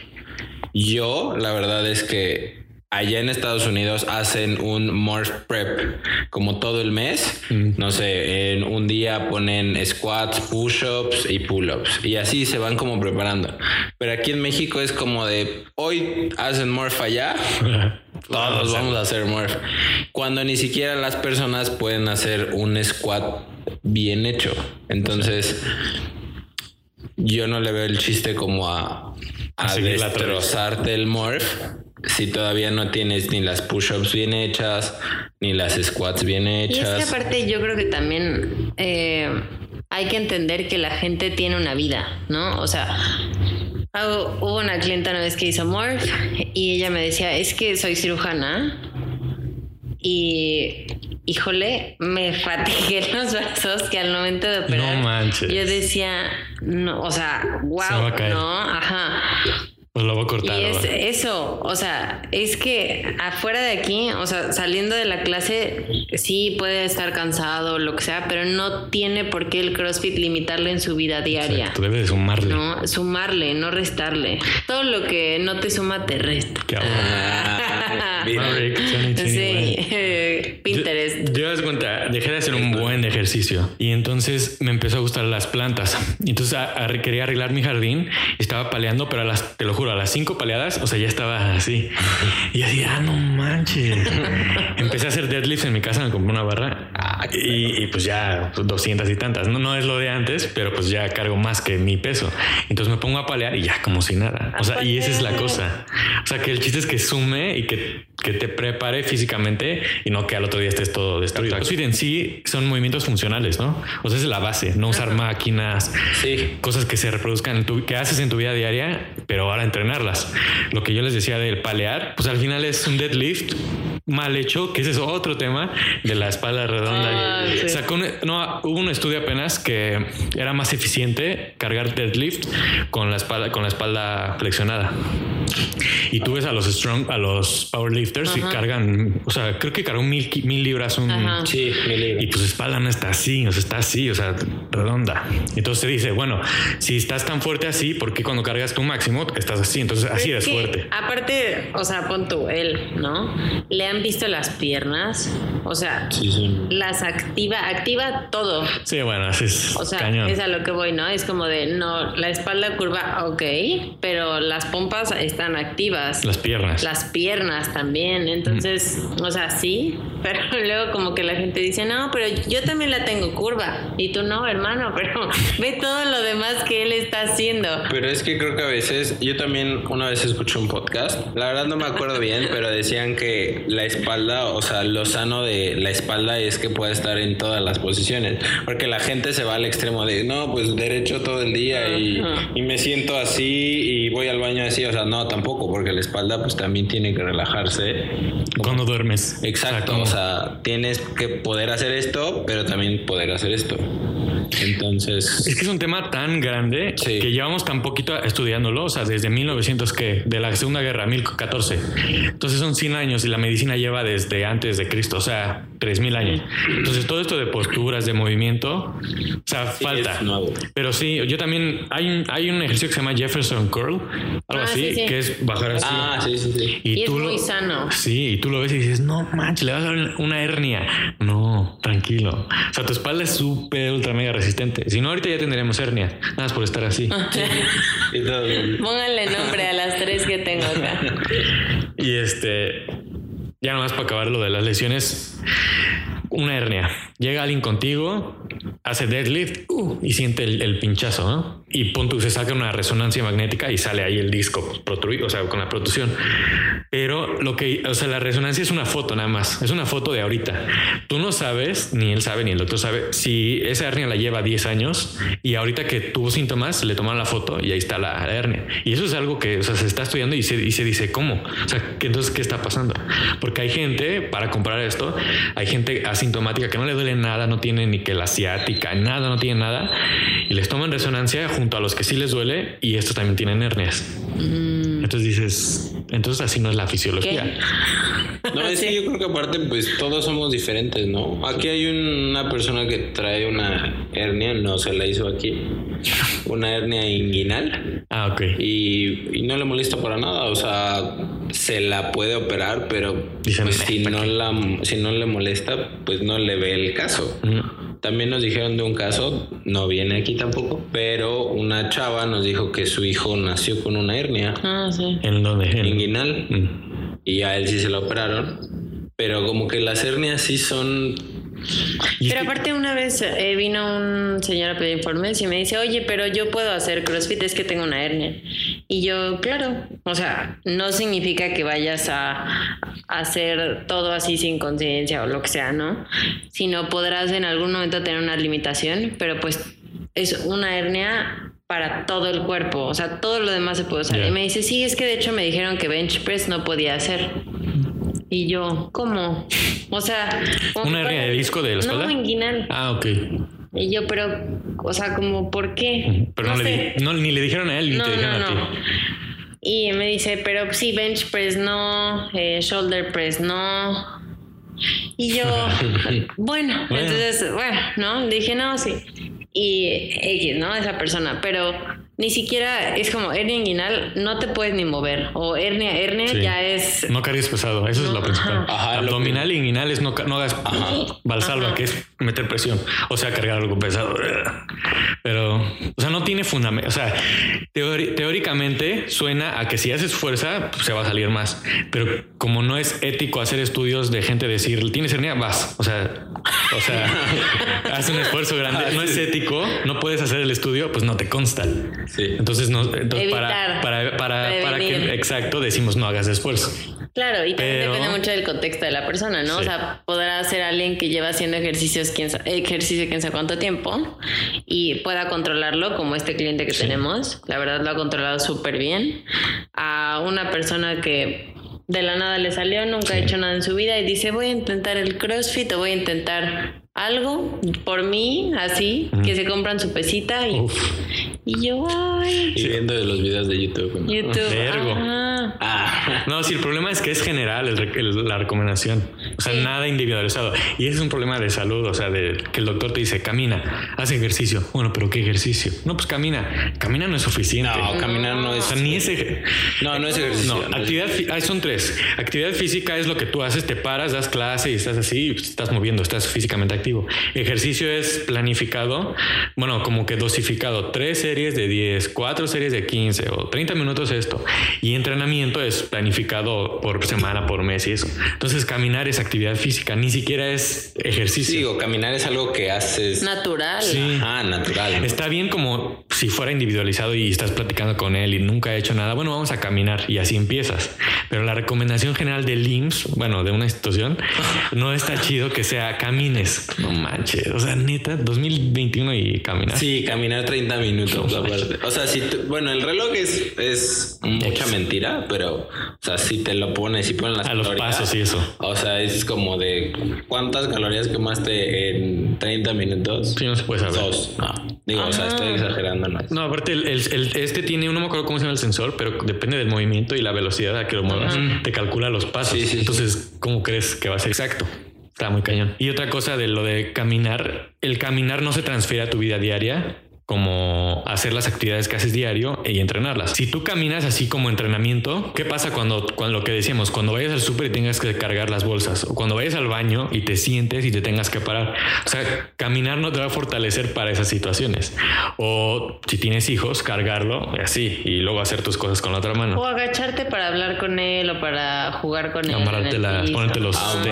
Yo, la verdad es que allá en Estados Unidos hacen un morph prep como todo el mes. Mm. No sé, en un día ponen squats, push-ups y pull-ups y así se van como preparando. Pero aquí en México es como de hoy hacen morph allá. Todos vamos a hacer morph. Cuando ni siquiera las personas pueden hacer un squat bien hecho. Entonces, yo no le veo el chiste como a, a destrozarte el morph si todavía no tienes ni las push-ups bien hechas, ni las squats bien hechas. Y es que aparte yo creo que también eh, hay que entender que la gente tiene una vida, ¿no? O sea, hubo una clienta una vez que hizo Morph y ella me decía, es que soy cirujana y híjole, me fatigué los brazos que al momento de operar. No manches. Yo decía, no, o sea, wow, no, ajá. Pues lo voy a cortar. Y es eso, o sea, es que afuera de aquí, o sea, saliendo de la clase, sí puede estar cansado, lo que sea, pero no tiene por qué el CrossFit limitarle en su vida diaria. Tú debes sumarle. No, sumarle, no restarle. Todo lo que no te suma te resta. Qué sí, Pinterest. Yo, yo cuenta, dejé de hacer un buen ejercicio y entonces me empezó a gustar las plantas. Entonces quería arreglar mi jardín, estaba paleando, pero a las, te lo juro, a las cinco paleadas, o sea, ya estaba así. Y así, ah, no manches. Empecé a hacer deadlifts en mi casa, me compré una barra ah, y, pues ya 200 y tantas. No, no es lo de antes, pero pues ya cargo más que mi peso. Entonces me pongo a palear y ya como si nada. O sea, y esa es la cosa. O sea, que el chiste es que sume y que, que te prepare físicamente y no que al otro día estés todo destruido. CrossFit en sí son movimientos funcionales, ¿no? O sea, es la base, no usar máquinas, sí. cosas que se reproduzcan, en tu, que haces en tu vida diaria, pero ahora en entrenarlas. Lo que yo les decía del palear, pues al final es un deadlift mal hecho, que ese es otro tema de la espalda redonda. Ah, no, hubo un estudio apenas que era más eficiente cargar deadlift con la espalda, con la espalda flexionada. Y tú ves a los strong, a los powerlifters y cargan, o sea, creo que cargan mil, mil libras un. Sí, mil libras. Y pues espalda no está así, o sea, está así, o sea, redonda. Entonces se dice, bueno, si estás tan fuerte así, ¿por qué cuando cargas tu máximo estás así? Entonces así eres fuerte. Aparte, o sea, pon tú, él, ¿no? Le han visto las piernas, o sea, las activa, activa todo. Sí, bueno, así es. O sea, es a lo que voy, ¿no? Es como de, no, la espalda curva, ok, pero las pompas están activas. Las piernas. Las piernas también. Entonces, o sea, sí, pero luego como que la gente dice, no, pero yo también la tengo curva. Y tú no, hermano, pero ve todo lo demás que él está haciendo. Pero es que creo que a veces, yo también una vez escuché un podcast, la verdad no me acuerdo bien, pero decían que la espalda, o sea, lo sano de la espalda es que puede estar en todas las posiciones. Porque la gente se va al extremo de, no, pues derecho todo el día y, y me siento así y voy al baño así. O sea, no, tampoco, porque la espalda pues también tiene que relajarse. Cuando duermes. Exacto, o sea, tienes que poder hacer esto, pero también poder hacer esto. Entonces. Es que es un tema tan grande que llevamos tan poquito estudiándolo, o sea, desde 1900 que, de la Segunda Guerra, 1014. Entonces son 100 años y la medicina lleva desde antes de Cristo, o sea, 3000 años. Entonces todo esto de posturas, de movimiento, o sea, falta. Pero sí, yo también, hay un, hay un ejercicio que se llama Jefferson Curl, algo ah, así, que es bajar así. Ah, sí, sí, sí. Y, es muy sano. Sí, y tú lo ves y dices, no manches, le vas a dar una hernia. No, tranquilo. O sea, tu espalda es súper, ultra mega resistente. Si no, ahorita ya tendríamos hernia. Nada más por estar así. Pónganle nombre a las tres que tengo acá. y este, ya nomás para acabar lo de las lesiones, una hernia. Llega alguien contigo, hace deadlift uh, y siente el, pinchazo, ¿no? Y punto, se saca una resonancia magnética y sale ahí el disco protruido, o sea, con la protrusión. Pero lo que, o sea, la resonancia es una foto nada más, es una foto de ahorita. Tú no sabes, ni él sabe, ni el doctor sabe, si esa hernia la lleva 10 años y ahorita que tuvo síntomas, le toman la foto y ahí está la, hernia. Y eso es algo que, o sea, se está estudiando y se, y se dice, ¿cómo? O sea, entonces, ¿qué está pasando? Porque hay gente, para comprar esto, hay gente asintomática que no le duele nada, no tiene ni que la ciática, nada, no tiene nada, y les toman resonancia junto a los que sí les duele y estos también tienen hernias. Mm. Entonces dices, entonces así no es la fisiología. No, es que yo creo que aparte, pues todos somos diferentes, ¿no? Aquí hay una persona que trae una hernia, no se la hizo aquí, una hernia inguinal. Ah, ok. Y, no le molesta para nada, o sea, se la puede operar, pero pues, si, no la, si no le molesta, pues no le ve el caso. También nos dijeron de un caso, no viene aquí tampoco, pero una chava nos dijo que su hijo nació con una hernia. Ah, sí. ¿En dónde? Inguinal. Mm. Y a él sí se lo operaron. Pero como que las hernias sí son pero aparte una vez eh, vino un señor a pedir informes y me dice, oye, pero yo puedo hacer CrossFit, es que tengo una hernia. Y yo, claro, o sea, no significa que vayas a, hacer todo así sin conciencia o lo que sea, ¿no? Sino podrás en algún momento tener una limitación, pero pues es una hernia para todo el cuerpo, o sea, todo lo demás se puede usar. Y me dice, sí, es que de hecho me dijeron que bench press no podía hacer. Y yo, ¿cómo? O sea... ¿Una hernia de disco de la espalda? No, inguinal. Ah, ok. Y yo, pero, o sea, como, ¿por qué? Pero no, le, no ni le dijeron a él ni te dijeron a ti. Y me dice, pero sí, bench press no, eh, shoulder press no. Y yo, bueno, bueno, entonces, bueno, ¿no? Dije, no, sí. Y X, ¿no? Esa persona, pero ni siquiera es como hernia inguinal, no te puedes ni mover. O hernia, hernia ya es. No cargues pesado, eso es lo principal. Abdominal y inguinal es no, no hagas valsalva, que es meter presión. O sea, cargar algo pesado. Pero, o sea, no tiene fundamento. O sea, teóricamente suena a que si haces fuerza, pues, se va a salir más. Pero como no es ético hacer estudios de gente decir, tienes hernia, vas. O sea, o sea, haz un esfuerzo grande. No es ético, no puedes hacer el estudio, pues no te consta. Entonces, no, para, para, para, que, exacto, decimos no hagas esfuerzo. Claro, y también depende mucho del contexto de la persona, ¿no? O sea, podrá ser alguien que lleva haciendo ejercicios, quién ejercicio quién sabe cuánto tiempo y pueda controlarlo, como este cliente que tenemos. La verdad lo ha controlado súper bien. A una persona que de la nada le salió, nunca ha hecho nada en su vida y dice voy a intentar el CrossFit o voy a intentar algo por mí, así, que se compran su pesita y, y yo, ay. Y viendo los videos de YouTube. YouTube. Ah. No, sí, el problema es que es general la recomendación. O sea, nada individualizado. Y ese es un problema de salud. O sea, de que el doctor te dice, camina, haz ejercicio. Bueno, pero ¿qué ejercicio? No, pues camina. Camina no es suficiente. No, caminar no es. O sea, ni ese. No, no es ejercicio. No, actividad. Ah, son tres. Actividad física es lo que tú haces, te paras, das clase y estás así, pues, estás moviendo, estás físicamente activo. Ejercicio es planificado, bueno, como que dosificado. Tres series de 10, cuatro series de 15 o 30 minutos esto. Y entrenamiento es planificado por semana, por mes y eso. Entonces, caminar es actividad física, ni siquiera es ejercicio. Digo, caminar es algo que haces natural. Sí. Ah, natural. Está bien como si fuera individualizado y estás platicando con él y nunca ha hecho nada. Bueno, vamos a caminar y así empiezas. Pero la recomendación general del IMSS, bueno, de una institución, no está chido que sea camines. No manches. O sea, neta, 2021 y caminar. Sí, caminar 30 minutos. O sea, si bueno, el reloj es, es mucha mentira, pero o sea, si te lo pones y pones las A los pasos y eso. O sea, es como de cuántas calorías quemaste en 30 minutos. Sí, no se puede saber. Dos. No. Digo, o sea, estoy ah. exagerando. No, no aparte, el, este tiene, no me acuerdo cómo se llama el sensor, pero depende del movimiento y la velocidad a que lo muevas. Te calcula los pasos. Entonces, ¿cómo crees que va a ser exacto? Está muy cañón. Y otra cosa de lo de caminar, el caminar no se transfiere a tu vida diaria, como hacer las actividades que haces diario y entrenarlas. Si tú caminas así como entrenamiento, ¿qué pasa cuando, cuando lo que decíamos, cuando vayas al súper y tengas que cargar las bolsas o cuando vayas al baño y te sientes y te tengas que parar? O sea, caminar no te va a fortalecer para esas situaciones. O si tienes hijos, cargarlo así y luego hacer tus cosas con la otra mano. O agacharte para hablar con él o para jugar con él. Amarrarte la, ponerte los ah,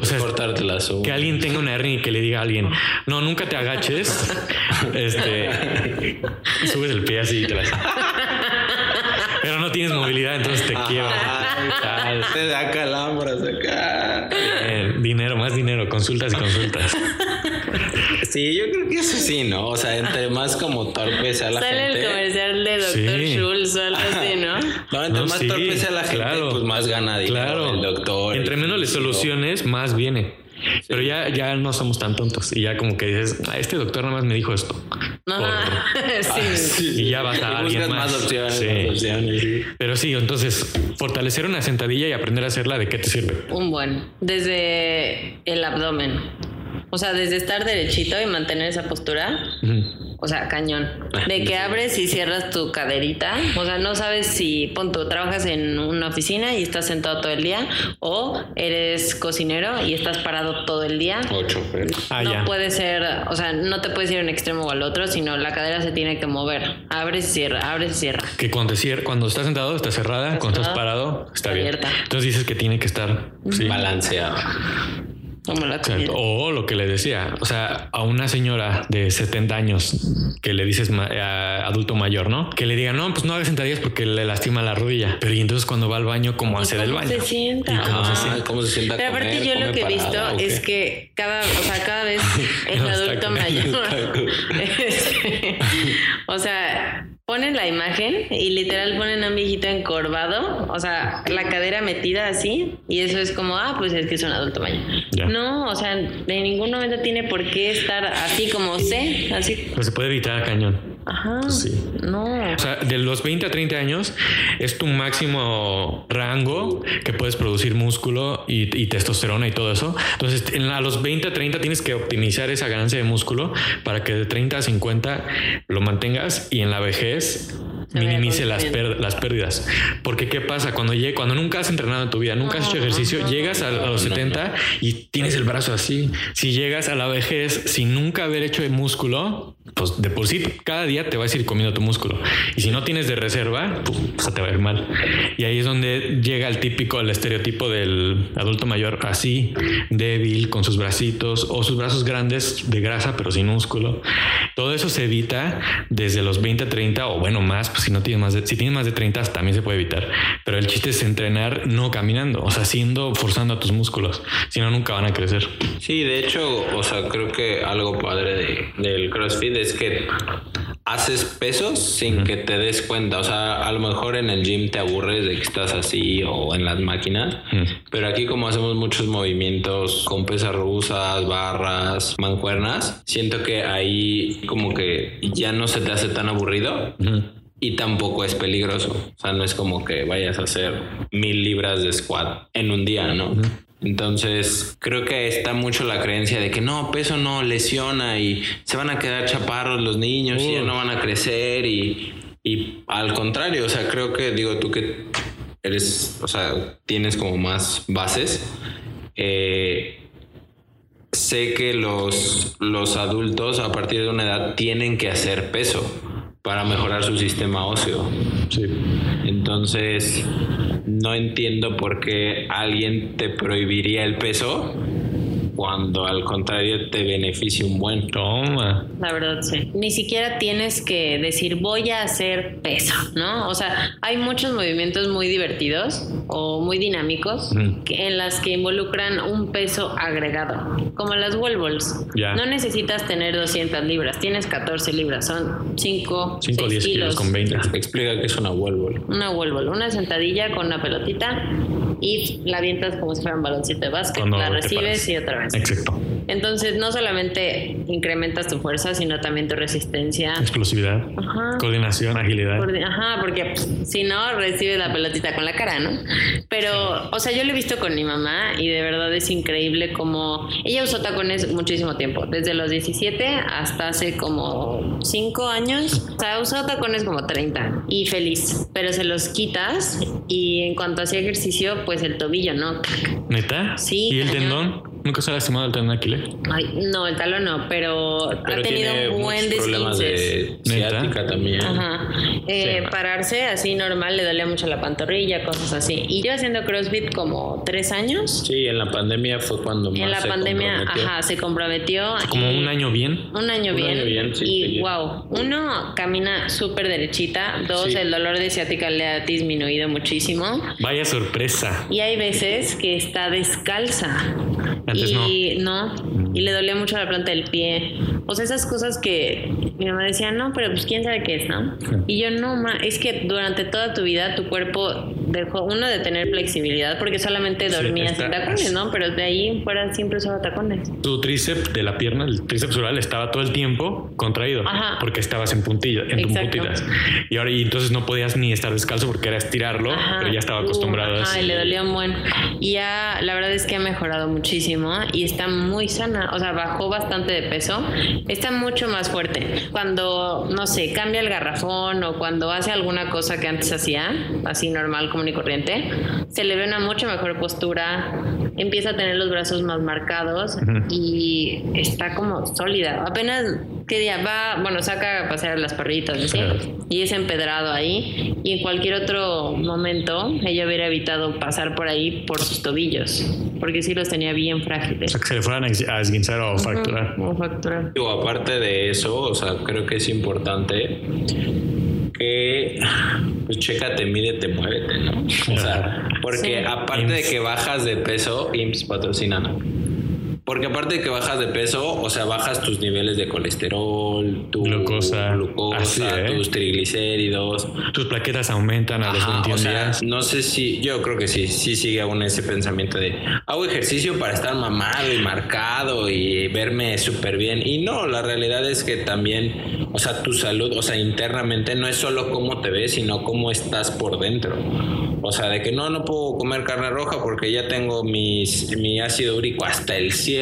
o sea, cortarte las Que alguien tenga una hernia y que le diga a alguien, no, nunca te agaches. este, subes el pie así y te la... Pero no tienes movilidad, entonces te quiebra. te da calambras acá. Eh, dinero, más dinero, consultas y consultas. Sí, yo creo que eso sí, ¿no? O sea, entre más como torpe sea la gente. Sale el comercial de Doctor Schultz o algo así, ¿no? No, entre más torpe sea la gente, pues más gana dinero claro. el doctor. Entre menos le soluciones, más viene. Pero ya, ya no somos tan tontos y ya como que dices, ah, este doctor nada más me dijo esto. sí. Y ya vas a alguien más. opciones, Pero sí, entonces fortalecer una sentadilla y aprender a hacerla, ¿de qué te sirve? Un buen. Desde el abdomen. O sea, desde estar derechito y mantener esa postura. O sea, cañón. De que abres y cierras tu caderita. O sea, no sabes si, punto, trabajas en una oficina y estás sentado todo el día o eres cocinero y estás parado todo el día. Ocho, ah, no puede ser, o sea, no te puedes ir a un extremo o al otro, sino la cadera se tiene que mover. Abres y cierra, abres y cierra. Que cuando, cierra, cuando estás sentado está cerrada, cuando estás parado está abierta. bien. Entonces dices que tiene que estar balanceado. O lo que le decía, o sea, a una señora de 70 años que le dices adulto mayor, ¿no? Que le diga, no, pues no hagas sentadillas porque le lastima la rodilla. Pero y entonces cuando va al baño, ¿cómo hace del baño? Se sienta? cómo, se sienta? Pero aparte yo lo que he visto es que cada, o sea, cada vez el adulto mayor, este, o sea, ponen la imagen y literal ponen a un viejito encorvado, o sea, la cadera metida así, y eso es como, ah, pues es que es un adulto mayor. No, o sea, de ningún momento tiene por qué estar así como sé, así. Pues se puede evitar cañón. Ajá. Sí. No. O sea, de los 20 a 30 años es tu máximo rango que puedes producir músculo y, testosterona y todo eso. Entonces, a los 20 a 30 tienes que optimizar esa ganancia de músculo para que de 30 a 50 lo mantengas y en la vejez minimice las, las pérdidas. Porque ¿qué pasa? Cuando, cuando nunca has entrenado en tu vida, nunca has hecho ejercicio, llegas a, los 70 y tienes el brazo así. Si llegas a la vejez sin nunca haber hecho el músculo, pues de por sí cada día te vas a ir comiendo tu músculo. Y si no tienes de reserva, pues te va a ir mal. Y ahí es donde llega el típico, el estereotipo del adulto mayor así, débil, con sus bracitos o sus brazos grandes de grasa, pero sin músculo. Todo eso se evita desde los 20 a 30 o bueno, más, pues si no tienes más de, si tienes más de 30 también se puede evitar. Pero el chiste es entrenar no caminando, o sea, haciendo, forzando a tus músculos. Si no, nunca van a crecer. Sí, de hecho, o sea, creo que algo padre de, del CrossFit es que haces pesos sin que te des cuenta. O sea, a lo mejor en el gym te aburres de que estás así o en las máquinas, pero aquí como hacemos muchos movimientos con pesas rusas, barras, mancuernas, siento que ahí como que ya no se te hace tan aburrido. Y tampoco es peligroso. O sea, no es como que vayas a hacer mil libras de squat en un día, ¿no? Entonces, creo que está mucho la creencia de que no, peso no lesiona y se van a quedar chaparros los niños y ya no van a crecer y, y al contrario, o sea, creo que digo tú que eres, o sea, tienes como más bases. Eh, sé que los, los adultos a partir de una edad tienen que hacer peso para mejorar su sistema óseo. Sí. Entonces, no entiendo por qué alguien te prohibiría el peso cuando al contrario te beneficia un buen. Toma. La verdad, sí. Ni siquiera tienes que decir voy a hacer peso, ¿no? O sea, hay muchos movimientos muy divertidos o muy dinámicos en las que involucran un peso agregado, como las wall balls. No necesitas tener 200 libras, tienes 14 libras, son 5, 5 10 kilos. con 20. Explica qué es una wall ball. Una wall ball, una sentadilla con una pelotita y la avientas como si fuera un baloncito de básquet, la recibes y otra vez. Exacto. Entonces, no solamente incrementas tu fuerza, sino también tu resistencia. Explosividad, coordinación, agilidad. Ajá, porque pues, si no, recibes la pelotita con la cara, ¿no? Pero, o sea, yo lo he visto con mi mamá y de verdad es increíble como ella usó tacones muchísimo tiempo, desde los 17 hasta hace como 5 años. O sea, usó tacones como 30 y feliz, pero se los quitas y en cuanto hacía ejercicio, pues el tobillo, ¿no? ¿Neta? Sí. ¿Y el tendón? ¿Nunca se ha lastimado el tendón Aquiles? Ay, no, el talón no, pero, ha tenido un buen problemas de ciática también. Ajá. Eh, pararse así normal le dolía mucho la pantorrilla, cosas así. Y yo haciendo CrossFit como tres años. Sí, en la pandemia fue cuando más En la pandemia, ajá, se comprometió. Como un año bien. Un año bien. y wow, uno camina súper derechita. Dos, el dolor de ciática le ha disminuido muchísimo. Vaya sorpresa. Y hay veces que está descalza y no. Y le dolía mucho la planta del pie. O sea, esas cosas que mi mamá decía, no, pero pues quién sabe qué es, ¿no? Y yo, no, ma, es que durante toda tu vida tu cuerpo dejó, uno, de tener flexibilidad, porque solamente dormías sin tacones, ¿no? Pero de ahí fuera siempre usaba tacones. Tu tríceps de la pierna, el tríceps oral, estaba todo el tiempo contraído, porque estabas en puntillas, en tus puntitas. Y ahora, y entonces no podías ni estar descalzo porque era estirarlo, pero ya estaba acostumbrado a le dolía un buen. Y ya, la verdad es que ha mejorado muchísimo y está muy sana, o sea, bajó bastante de peso, está mucho más fuerte. Cuando, no sé, cambia el garrafón o cuando hace alguna cosa que antes hacía, así normal, común y corriente, se le ve una mucho mejor postura, empieza a tener los brazos más marcados y está como sólida. Apenas ¿qué día va? Bueno, saca a pasear las perritas, ¿sí? Y es empedrado ahí. Y en cualquier otro momento ella hubiera evitado pasar por ahí por sus tobillos, porque sí los tenía bien frágiles. O sea, que se le fueran a esguinzar o fracturar. o fracturar. Digo, aparte de eso, o sea, creo que es importante que pues chécate, mídete, muévete, ¿no? O sea, porque aparte de que bajas de peso, IMSS patrocina, ¿no? Porque aparte de que bajas de peso, o sea, bajas tus niveles de colesterol, tu glucosa, glucosa ¿eh? tus triglicéridos. Tus plaquetas aumentan a los 21 o sea, días. No sé si, yo creo que sí, sí sigue aún ese pensamiento de hago ejercicio para estar mamado y marcado y verme súper bien. Y no, la realidad es que también, o sea, tu salud, o sea, internamente no es solo cómo te ves, sino cómo estás por dentro. O sea, de que no, no puedo comer carne roja porque ya tengo mis, mi ácido úrico hasta el cielo.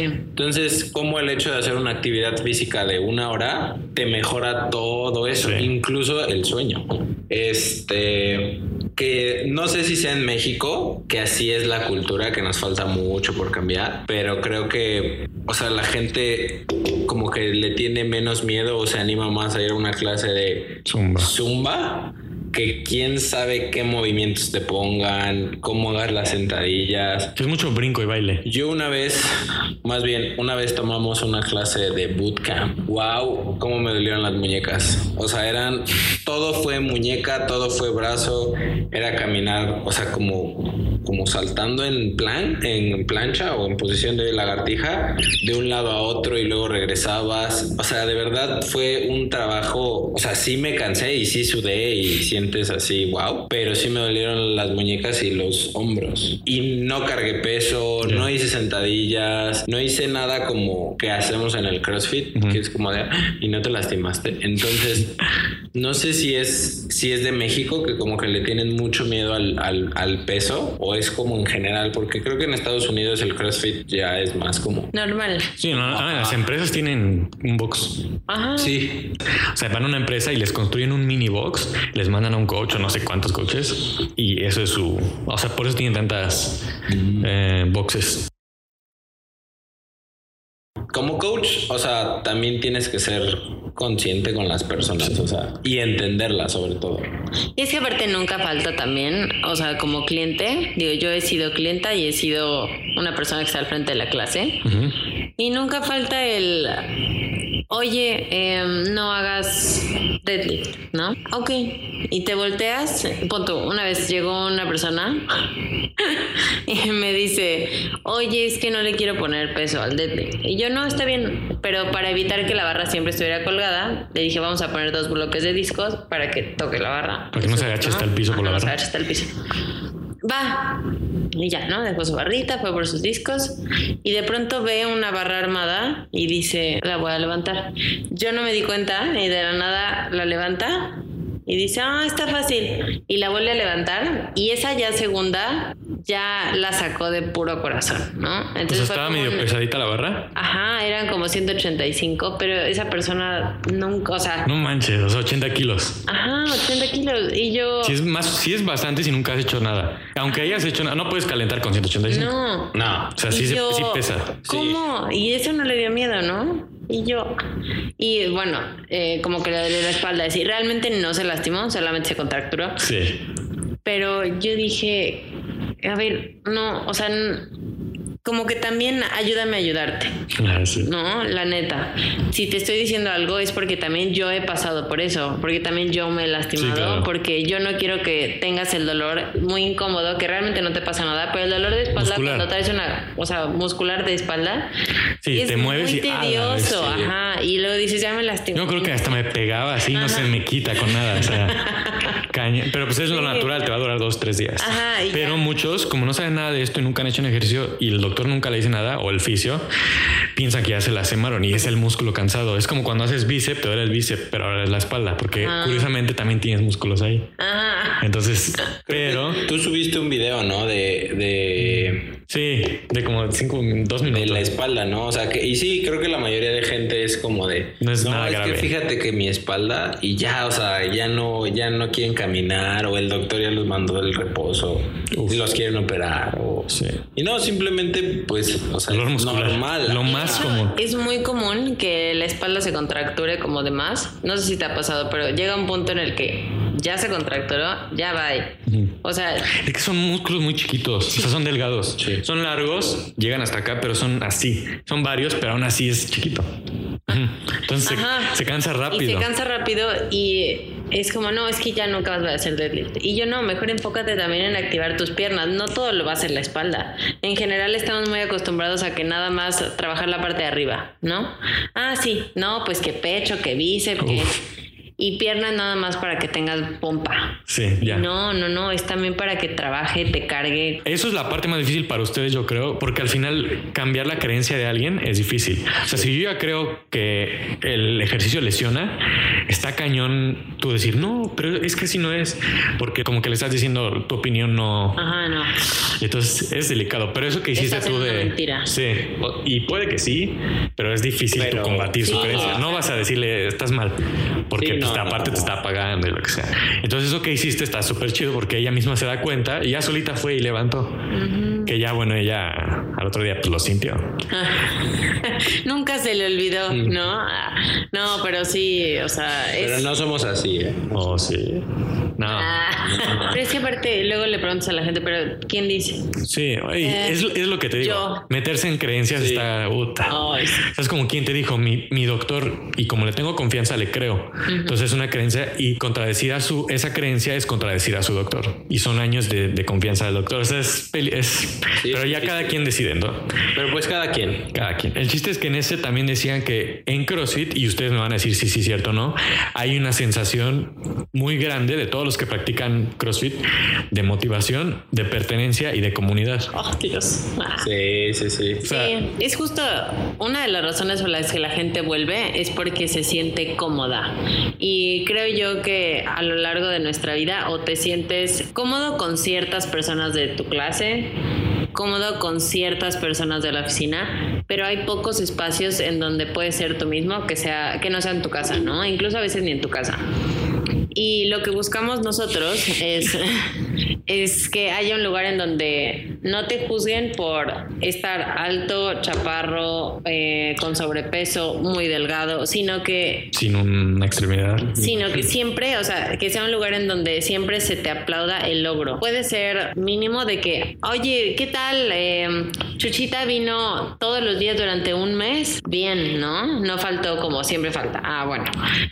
Entonces, como el hecho de hacer una actividad física de una hora te mejora todo eso, incluso el sueño. Este, que no sé si sea en México, que así es la cultura, que nos falta mucho por cambiar, pero creo que, o sea, la gente como que le tiene menos miedo o se anima más a ir a una clase de zumba. zumba que quién sabe qué movimientos te pongan, cómo hagas las sentadillas. Es mucho brinco y baile. Yo una vez, más bien, una vez tomamos una clase de bootcamp. Wow, cómo me dolieron las muñecas. O sea, eran, todo fue muñeca, todo fue brazo, era caminar, o sea, como, como saltando en plan, en plancha o en posición de lagartija, de un lado a otro y luego regresabas. O sea, de verdad fue un trabajo, o sea, sí me cansé y sí sudé y sientes así, wow, pero sí me dolieron las muñecas y los hombros. Y no cargué peso, no hice sentadillas, no hice nada como que hacemos en el CrossFit, que es como de, ah", y no te lastimaste. Entonces, no sé si es, si es de México, que como que le tienen mucho miedo al, al, peso, o es como en general, porque creo que en Estados Unidos el CrossFit ya es más como... Normal. Sí, ah, las empresas tienen un box. Ajá. Sí. O sea, van a una empresa y les construyen un mini box, les mandan a un coach o no sé cuántos coaches, y eso es su... O sea, por eso tienen tantas eh, boxes como coach, o sea, también tienes que ser consciente con las personas, o sea, y entenderlas sobre todo. Y es que aparte nunca falta también, o sea, como cliente, digo, yo he sido clienta y he sido una persona que está al frente de la clase, y nunca falta el oye, em, no hagas deadlift, ¿no? Ok. Y te volteas, punto. Una vez llegó una persona y me dice, oye, es que no le quiero poner peso al deadlift. Y yo, no, está bien. Pero para evitar que la barra siempre estuviera colgada, le dije, vamos a poner dos bloques de discos para que toque la barra. Para que no se agache hasta el piso por la barra. No se agache hasta el piso va. Y ya, ¿no? Dejó su barrita, fue por sus discos y de pronto ve una barra armada y dice, la voy a levantar. Yo no me di cuenta y de la nada la levanta y dice, ah, está fácil. Y la vuelve a levantar y esa ya segunda ya la sacó de puro corazón, ¿no? Entonces estaba medio pesadita la barra. Ajá, eran como 185, pero esa persona nunca, o sea... No manches, o sea, 80 kilos. Ajá, 80 kilos. Y yo... Sí es, más, sí es bastante si nunca has hecho nada. Aunque hayas hecho nada, no puedes calentar con 185. No. No. O sea, sí, sí, pesa. ¿Cómo? Y eso no le dio miedo, ¿no? Y yo, y bueno, eh, como que le dolió la espalda. Y realmente no se lastimó, solamente se contracturó. Sí. Pero yo dije, a ver, no, o sea, como que también ayúdame a ayudarte. Ah, no, la neta. Si te estoy diciendo algo es porque también yo he pasado por eso, porque también yo me he lastimado, porque yo no quiero que tengas el dolor muy incómodo, que realmente no te pasa nada, pero el dolor de espalda cuando traes una, o sea, muscular de espalda, sí, es te mueves muy tedioso, ajá, y luego dices, ya me lastimé. Yo creo que hasta me pegaba así, no se me quita con nada, o sea, caña. Pero pues es lo natural, te va a durar dos, tres días. Ajá, pero muchos, como no saben nada de esto y nunca han hecho un ejercicio y el doctor nunca le dice nada o el fisio piensa que ya se lastimaron y es el músculo cansado. Es como cuando haces bíceps, te duele el bíceps, pero ahora es la espalda, porque ah. curiosamente también tienes músculos ahí. Entonces, pero... Tú subiste un video, ¿no? De... de... Sí, de como cinco, dos minutos. De la espalda, ¿no? O sea, que, y sí, creo que la mayoría de gente es como de. No es nada es que fíjate que mi espalda y ya, o sea, ya no, ya no quieren caminar o el doctor ya los mandó del reposo y los quieren operar o. Sí. Y no, simplemente, pues, o sea, es normal. Lo más común. Es muy común que la espalda se contracture como de más. No sé si te ha pasado, pero llega un punto en el que ya se contracturó, ya va. O sea. Es que son músculos muy chiquitos, o sea, son delgados. Son largos, llegan hasta acá, pero son así. Son varios, pero aún así es chiquito. Entonces se, cansa rápido. Y se cansa rápido y es como, no, es que ya nunca vas a hacer deadlift. Y yo no, mejor enfócate también en activar tus piernas. No todo lo va a hacer la espalda. En general estamos muy acostumbrados a que nada más trabajar la parte de arriba, ¿no? Ah, sí, no, pues que pecho, que bíceps, que y piernas nada más para que tengas pompa. Sí, ya. No, no, no, es también para que trabaje, te cargue. Eso es la parte más difícil para ustedes, yo creo, porque al final cambiar la creencia de alguien es difícil. O sea, si yo ya creo que el ejercicio lesiona, está cañón tú decir, no, pero es que si no es, porque como que le estás diciendo tu opinión no. Ajá, no. Entonces es delicado, pero eso que hiciste tú de... Mentira. Sí, y puede que sí, pero es difícil combatir su creencia. No vas a decirle, estás mal, porque pues, aparte te está pagando y lo que sea. Entonces eso que hiciste está súper chido porque ella misma se da cuenta y ya solita fue y levantó. Que ya, bueno, ella al otro día pues lo sintió. Nunca se le olvidó. ¿no? No, pero sí, o sea... Pero no somos así, ¿eh? Oh, sí. No. Ah, pero es que aparte luego le preguntas a la gente, pero ¿quién dice? Sí, eh, es, lo que te digo. Meterse en creencias está puta. Es como quien te dijo, mi, mi, doctor, y como le tengo confianza, le creo. Entonces es una creencia y contradecir a su, esa creencia es contradecir a su doctor. Y son años de, de confianza del doctor. O sea, es, es pero ya cada quien decide, ¿no? Pero pues cada quien. Cada quien. El chiste es que en ese también decían que en CrossFit, y ustedes me van a decir si sí, sí, cierto o no, hay una sensación muy grande de todos los que practican CrossFit de motivación, de pertenencia y de comunidad. Oh, Dios. Sí, sí, sí. sí, es justo una de las razones por las que la gente vuelve es porque se siente cómoda. Y creo yo que a lo largo de nuestra vida o te sientes cómodo con ciertas personas de tu clase, cómodo con ciertas personas de la oficina, pero hay pocos espacios en donde puedes ser tú mismo que sea que no sea en tu casa, ¿no? Incluso a veces ni en tu casa. Y lo que buscamos nosotros es, es que haya un lugar en donde no te juzguen por estar alto, chaparro, eh, con sobrepeso, muy delgado, sino que... Sin una extremidad. Sino que siempre, o sea, que sea un lugar en donde siempre se te aplauda el logro. Puede ser mínimo de que, oye, ¿qué tal? Em, Chuchita vino todos los días durante un mes. Bien, ¿no? No faltó como siempre falta. Ah, bueno.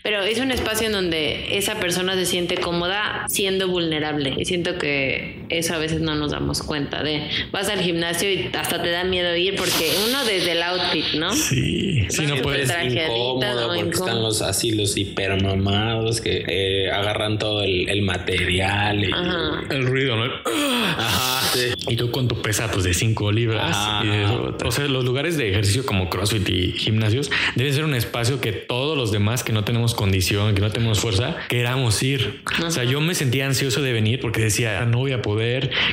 Pero es un espacio en donde esa persona persona se siente cómoda siendo vulnerable. Y siento que que eso a veces no nos damos cuenta de vas al gimnasio y hasta te da miedo ir porque uno desde el outfit, ¿no? Sí, sí no puedes incómodo porque están los así los hipermamados que eh, agarran todo el, material y el ruido, ¿no? Ajá, sí. Y tú con tu pesa pues de 5 libras. o sea, los lugares de ejercicio como CrossFit y gimnasios deben ser un espacio que todos los demás que no tenemos condición, que no tenemos fuerza, queramos ir. O sea, yo me sentía ansioso de venir porque decía, ah, no voy a poder,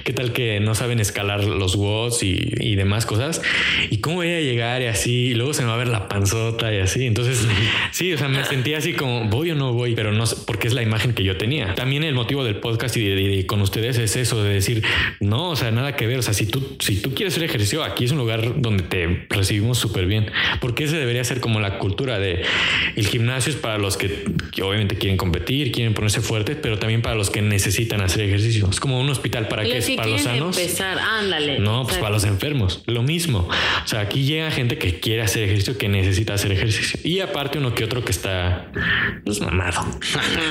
qué tal que no saben escalar los watts y, demás cosas. Y cómo voy a llegar y así, y luego se me va a ver la panzota y así. Entonces, sí, o sea, me sentía así como, voy o no voy, pero no sé, porque es la imagen que yo tenía. También el motivo del podcast y, con ustedes es eso de decir, no, o sea, nada que ver. O sea, si tú, si tú quieres hacer ejercicio, aquí es un lugar donde te recibimos súper bien, porque ese debería ser como la cultura de el gimnasio es para los que, que obviamente quieren competir, quieren ponerse fuertes, pero también para los que necesitan hacer ejercicio. Es como un hospital para qué? para los sanos. Empezar, ándale. No, pues para los enfermos. Lo mismo. O sea, aquí llega gente que quiere hacer ejercicio, que necesita hacer ejercicio. Y aparte uno que otro que está pues mamado.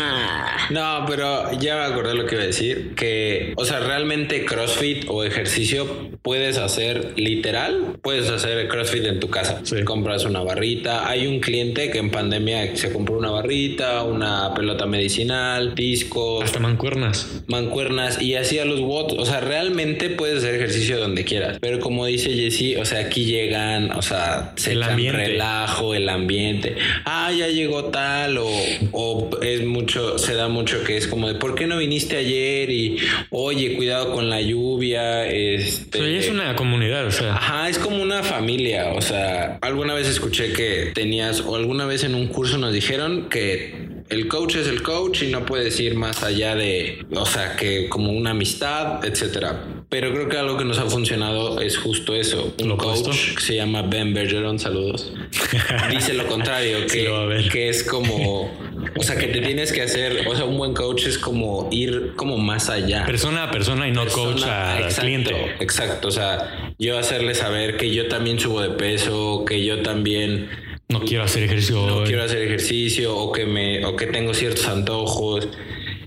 no, pero ya me acordé lo que iba a decir. Que, o sea, realmente CrossFit o ejercicio puedes hacer literal. Puedes hacer CrossFit en tu casa. Compras una barrita. Hay un cliente que en pandemia se compró una barrita, una pelota medicinal discos. Hasta mancuernas. Mancuernas y hacía los watts. O sea, realmente puedes hacer ejercicio donde quieras. Pero como dice Jesse, o sea, aquí llegan, o sea, se el ambiente. relajo, el ambiente. Ah, ya llegó tal. O, o es mucho, se da mucho que es como de, ¿por qué no viniste ayer? Y, oye, cuidado con la lluvia. Este... es una comunidad, o sea. Ajá, es como una familia. O sea, alguna vez escuché que tenías, o alguna vez en un curso nos dijeron que el coach es el coach y no puedes ir más allá de, o sea, que como una amistad, etcétera. Pero creo que algo que nos ha funcionado es justo eso. Un coach que se llama Ben Bergeron, saludos. Dice lo contrario, que, que es como, o sea, que te tienes que hacer, o sea, un buen coach es como ir como más allá. Persona a persona y no coach a cliente. Exacto, o sea, yo hacerle saber que yo también subo de peso, que yo también no quiero hacer ejercicio. No quiero hacer ejercicio o que me o que tengo ciertos antojos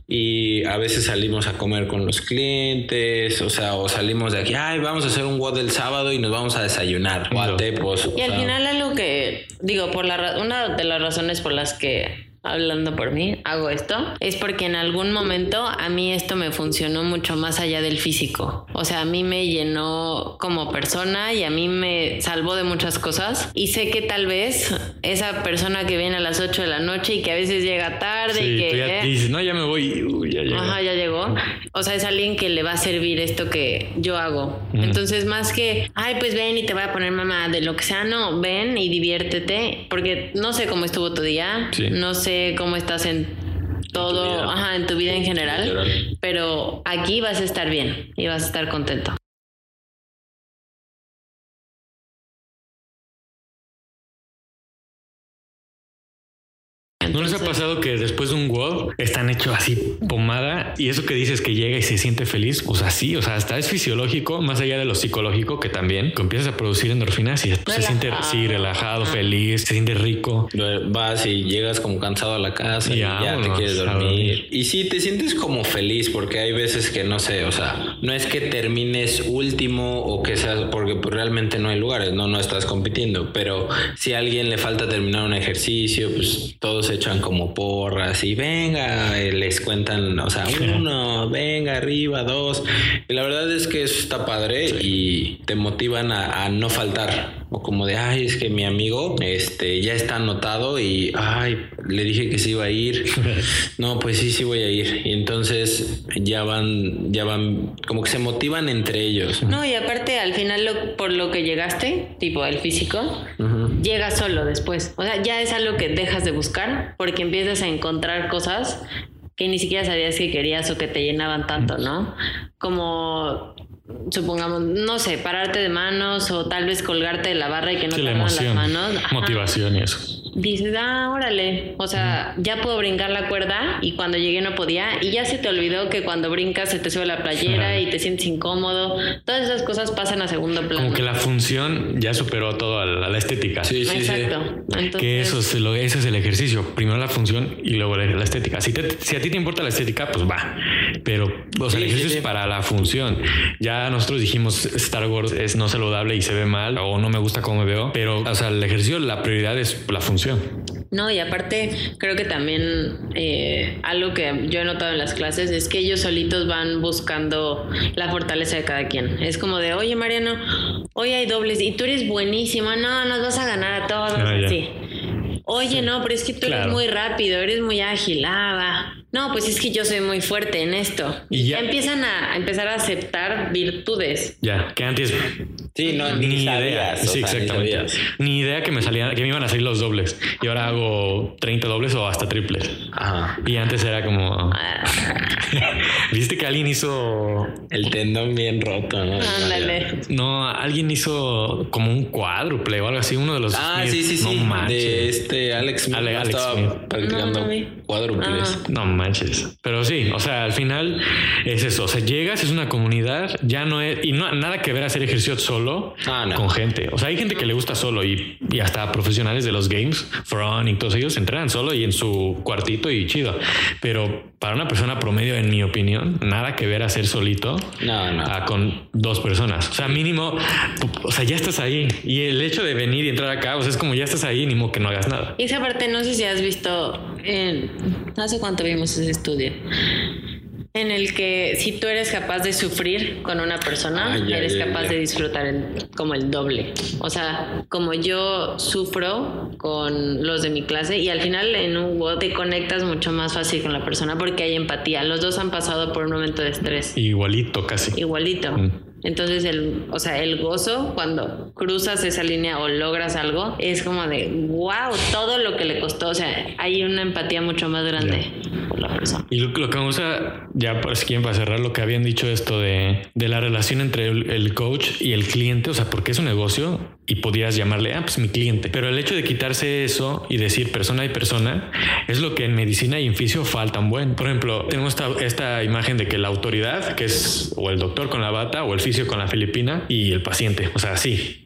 y a veces salimos a comer con los clientes, o sea, o salimos de aquí, ay, vamos a hacer un WOD el sábado y nos vamos a desayunar. Pues, y al final algo que digo, por la una de las razones por las que hablando por mí, hago esto, es porque en algún momento a mí esto me funcionó mucho más allá del físico. O sea, a mí me llenó como persona y a mí me salvó de muchas cosas. Y sé que tal vez esa persona que viene a las 8 de la noche y que a veces llega tarde y que... ya dices, no, ya me voy, ya llegó. Ajá, ya llegó. o sea, es alguien que le va a servir esto que yo hago. Entonces, más que, ay, pues ven y te voy a poner mamá de lo que sea, no, ven y diviértete, porque no sé cómo estuvo tu día, no sé cómo estás en todo, ajá, en tu vida en general, pero aquí vas a estar bien y vas a estar contento. ¿No les ha pasado que después de un WOD están hechos así pomada y eso que dices que llega y se siente feliz? O sea, sí, o sea, hasta es fisiológico, más allá de lo psicológico que también, que empiezas a producir endorfinas y después se siente así relajado, feliz, se siente rico. Vas y llegas como cansado a la casa y ya, te quieres dormir. Y sí, te sientes como feliz porque hay veces que no sé, o sea, no es que termines último o que seas, porque pues realmente no hay lugares, no, no estás compitiendo, pero si a alguien le falta terminar un ejercicio, pues todo se echan como porras y venga, les cuentan, o sea, uno, venga, arriba, dos. Y la verdad es que eso está padre y te motivan a, no faltar. O como de, ay, es que mi amigo este, ya está anotado y, ay, le dije que se iba a ir. no, pues sí, sí voy a ir. Y entonces ya van, ya van, como que se motivan entre ellos. No, y aparte al final por lo que llegaste, tipo el físico, llega solo después. O sea, ya es algo que dejas de buscar porque empiezas a encontrar cosas que ni siquiera sabías que querías o que te llenaban tanto, ¿no? Como supongamos, no sé, pararte de manos o tal vez colgarte de la barra y que no te las manos. Motivación y eso dices, ah, órale, o sea, ya puedo brincar la cuerda y cuando llegué no podía y ya se te olvidó que cuando brincas se te sube la playera y te sientes incómodo. Todas esas cosas pasan a segundo plano. Como que la función ya superó todo a la, estética. Sí, sí, Exacto. que eso es lo, ese es el ejercicio. Primero la función y luego la, estética. Si, si, a ti te importa la estética, pues va. Pero o sea, el ejercicio es para la función. Ya nosotros dijimos Star Wars es no saludable y se ve mal o no me gusta cómo me veo. Pero, o sea, el ejercicio, la prioridad es la función no, y aparte creo que también eh, algo que yo he notado en las clases es que ellos solitos van buscando la fortaleza de cada quien. Es como de, oye Mariano, hoy hay dobles y tú eres buenísimo, no, nos vas a ganar a todos. así. Oye, no, pero es que tú eres muy rápido, eres muy ágil, ah, va. No, pues es que yo soy muy fuerte en esto. Y ya, empiezan a, empezar a aceptar virtudes. Ya, que antes. Sí, no, ni, idea. Sí, exactamente. Ni, idea que me salían, que me iban a salir los dobles. Y ahora hago 30 dobles o hasta triples. Ajá. Y antes era como. Ah. ¿Viste que alguien hizo. El tendón bien roto, ¿no? Ándale. No, alguien hizo como un cuádruple o algo así, uno de los. Ah, sí, sí, sí. De este Alex Smith. Alex estaba practicando cuádruples. No, manches. Pero sí, o sea, al final es eso. O sea, llegas, es una comunidad, ya no es. Y no nada que ver hacer ejercicio solo ah, con gente. O sea, hay gente que le gusta solo y, y hasta profesionales de los games, Fron y todos ellos entrenan solo y en su cuartito y chido. Pero para una persona promedio, en mi opinión, nada que ver hacer solito con dos personas. O sea, mínimo, o sea, ya estás ahí. Y el hecho de venir y entrar acá, o sea, es como ya estás ahí, ni modo que no hagas nada. Y esa parte, no sé si has visto, en, no sé cuánto vimos ese estudio en el que si tú eres capaz de sufrir con una persona, ah, eres capaz de disfrutar como el doble. O sea, como yo sufro con los de mi clase y al final en un WOD te conectas mucho más fácil con la persona porque hay empatía. Los dos han pasado por un momento de estrés. Igualito casi. Igualito. Mm. Entonces, el, o sea, el gozo cuando cruzas esa línea o logras algo es como de, wow, todo lo que le costó. O sea, hay una empatía mucho más grande por la persona. Y lo, que me gusta, ya pues, quién para cerrar lo que habían dicho esto de, de la relación entre el, coach y el cliente, o sea, porque es un negocio y podías llamarle, ah, pues mi cliente. Pero el hecho de quitarse eso y decir persona y persona es lo que en medicina y en fisio faltan buen. Por ejemplo, tenemos esta, esta imagen de que la autoridad, que es o el doctor con la bata o el fisio, con la filipina y el paciente. O sea, sí.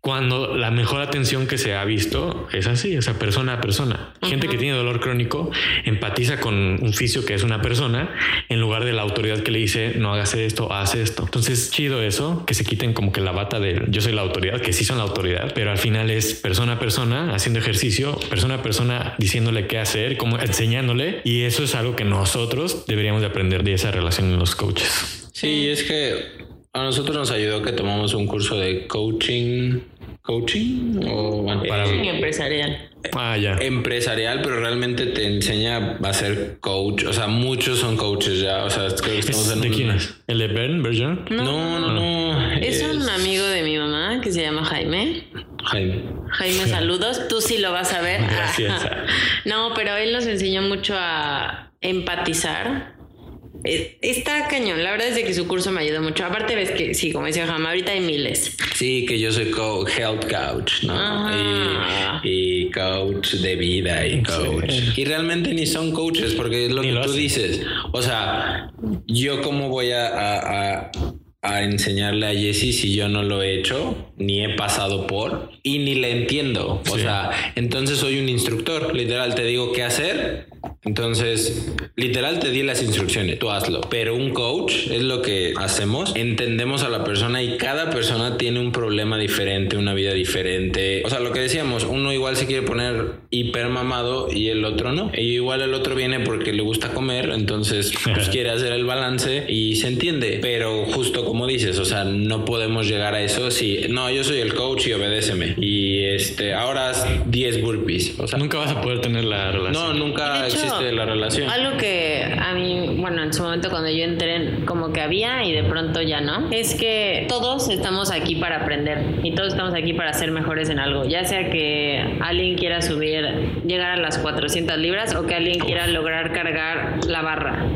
Cuando la mejor atención que se ha visto es así, esa persona a persona. Gente que tiene dolor crónico empatiza con un fisio que es una persona en lugar de la autoridad que le dice no hagas esto, haz esto. Entonces, chido eso, que se quiten como que la bata de yo soy la autoridad, que sí son la autoridad, pero al final es persona a persona haciendo ejercicio, persona a persona diciéndole qué hacer, como enseñándole. Y eso es algo que nosotros deberíamos de aprender de esa relación en los coaches. Sí, es que a nosotros nos ayudó que tomamos un curso de coaching coaching o para empresarial. Ah, ya. Empresarial, pero realmente te enseña a ser coach. O sea, muchos son coaches ya. O sea, es que estamos en ¿De quién es? ¿El de Ben Bergeron? No, no, no. Es, un amigo de mi mamá que se llama Jaime. Jaime. Jaime, saludos. Tú sí lo vas a ver. Gracias. no, pero él nos enseñó mucho a empatizar eh, está cañón, la verdad es que su curso me ayudó mucho. Aparte ves que, sí, como decía Jama, ahorita hay miles. Sí, que yo soy health coach, ¿no? Y, coach de vida y coach. Y realmente ni son coaches, porque es lo que tú dices. O sea, yo cómo voy a a enseñarle a Jessie si yo no lo he hecho, ni he pasado por, y ni le entiendo. O sea, entonces soy un instructor, literal, te digo qué hacer. Entonces, literal, te di las instrucciones, tú hazlo. Pero un coach es lo que hacemos, entendemos a la persona y cada persona tiene un problema diferente, una vida diferente. O sea, lo que decíamos, uno igual se quiere poner hiper mamado y el otro no. Y igual el otro viene porque le gusta comer, entonces pues quiere hacer el balance y se entiende. Pero justo como dices, o sea, no podemos llegar a eso si, no, yo soy el coach y obedéceme. Y este, ahora 10 burpees. O sea, nunca vas a poder tener la relación. No, nunca existe la relación. Algo que a mí, bueno, en su momento cuando yo entré, como que había y de pronto ya no, es que todos estamos aquí para aprender y todos estamos aquí para ser mejores en algo. Ya sea que alguien quiera subir, llegar a las 400 libras o que alguien quiera lograr cargar la barra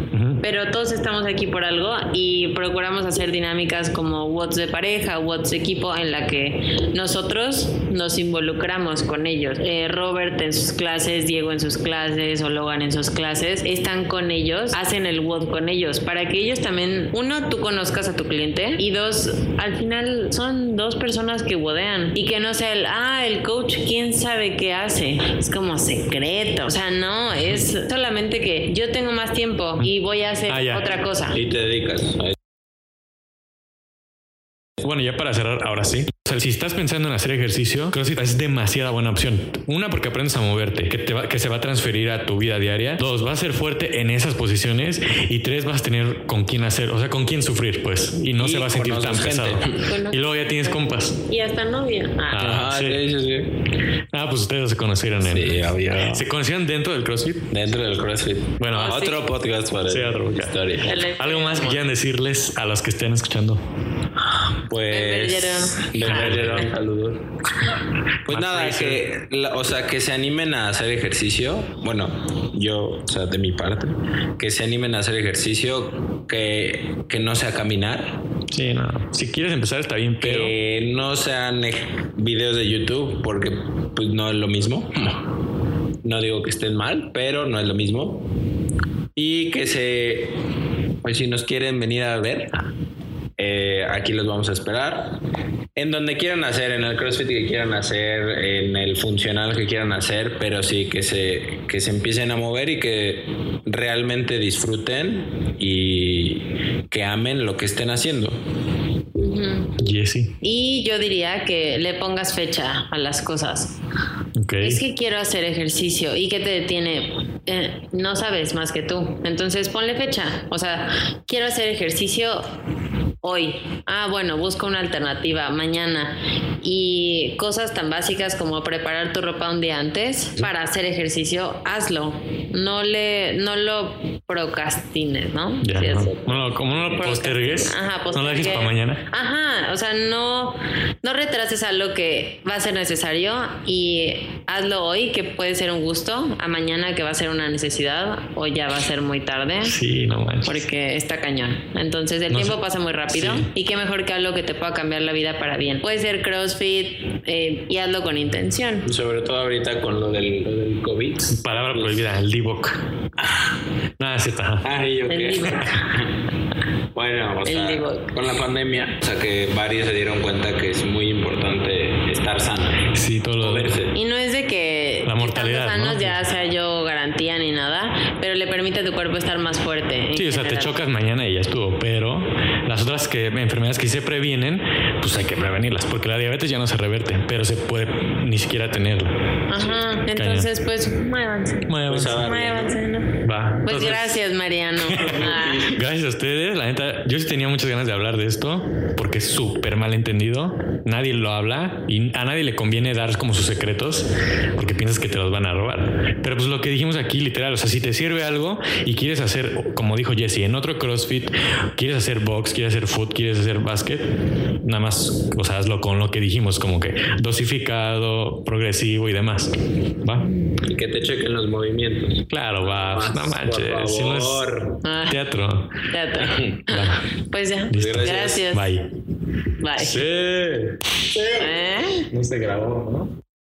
pero todos estamos aquí por algo y procuramos hacer dinámicas como WOTS de pareja, WOTS de equipo, en la que nosotros nos involucramos con ellos. Eh, Robert en sus clases, Diego en sus clases o Logan en sus clases, están con ellos, hacen el WOT con ellos, para que ellos también, uno, tú conozcas a tu cliente y dos, al final son dos personas que wodean y que no sea el, ah, el coach, quién sabe qué hace. Es como secreto, o sea, no, es solamente que yo tengo más tiempo y voy a hacer ah, otra cosa. Y te dedicas a Bueno, ya para cerrar, ahora sí si estás pensando en hacer ejercicio, CrossFit es demasiada buena opción. Una, porque aprendes a moverte, que, te va, que se va a transferir a tu vida diaria. Dos, vas a ser fuerte en esas posiciones. Y tres, vas a tener con quién hacer, o sea, con quién sufrir, pues. Y no se va a sentir tan pesado. y luego ya tienes compas. Y hasta novia. Ah, ah sí. Sí, sí, Ah, pues ustedes se conocieron en. Sí, había. ¿Se conocieron dentro del CrossFit? Dentro del CrossFit. Bueno, ah, otro podcast para sí, otro historia. Algo más que quieran decirles a los que estén escuchando. Pues. Saludos. Pues nada, que, o sea, que se animen a hacer ejercicio. Bueno, yo, o sea, de mi parte, que se animen a hacer ejercicio, que, que no sea caminar. Sí, no. Si quieres empezar está bien, pero. Que no sean videos de YouTube, porque pues no es lo mismo. No digo que estén mal, pero no es lo mismo. Y que se. Pues si nos quieren venir a ver, eh, aquí los vamos a esperar. En donde quieran hacer, en el CrossFit que quieran hacer, en el funcional que quieran hacer, pero sí que se, que se empiecen a mover y que realmente disfruten y que amen lo que estén haciendo. Y yo diría que le pongas fecha a las cosas. Es que quiero hacer ejercicio y que te detiene. Eh, no sabes más que tú. Entonces ponle fecha. O sea, quiero hacer ejercicio hoy. Ah, bueno, busco una alternativa mañana. Y cosas tan básicas como preparar tu ropa un día antes para hacer ejercicio, hazlo. No le, no lo procrastines, ¿no? Ya, no. como no lo postergues, Ajá, no lo dejes para mañana. Ajá, o sea, no, no retrases algo que va a ser necesario y hazlo hoy, que puede ser un gusto, a mañana que va a ser una necesidad o ya va a ser muy tarde. Sí, no manches. Porque está cañón. Entonces el tiempo pasa muy rápido y qué mejor que algo que te pueda cambiar la vida para bien. Puede ser CrossFit eh, y hazlo con intención. Sobre todo ahorita con lo del, lo del COVID. Palabra prohibida, el D-Book. Nada, sí está. Ay, okay. bueno, o sea, con la pandemia, o sea que varios se dieron cuenta que es muy importante estar sano. Sí, todo lo Y no es de que la mortalidad. ya sea yo garantía ni nada, pero le permite a tu cuerpo estar más fuerte. Sí, o sea, te chocas mañana y ya estuvo, pero las otras que, enfermedades que se previenen, pues hay que prevenirlas, porque la diabetes ya no se reverte, pero se puede ni siquiera tenerla. Ajá, entonces pues muévanse. Muévanse. Muévanse, ¿no? Va. Pues gracias, Mariano. Ah. Gracias a ustedes, la neta, yo sí tenía muchas ganas de hablar de esto, porque es súper mal entendido, nadie lo habla y a nadie le conviene dar como sus secretos, porque piensas que te los van a robar. Pero pues lo que dijimos aquí, literal, o sea, si te sirve algo y quieres hacer, como dijo Jesse, en otro CrossFit, quieres hacer box, quieres hacer foot, quieres hacer basket, nada más, o sea, hazlo con lo que dijimos, como que dosificado, progresivo y demás. ¿Va? Y que te chequen los movimientos. Claro, va, no manches. Si no es teatro. Teatro. Pues ya. Gracias. Bye. Bye. Sí. sí. ¿Eh? No se grabó, ¿no?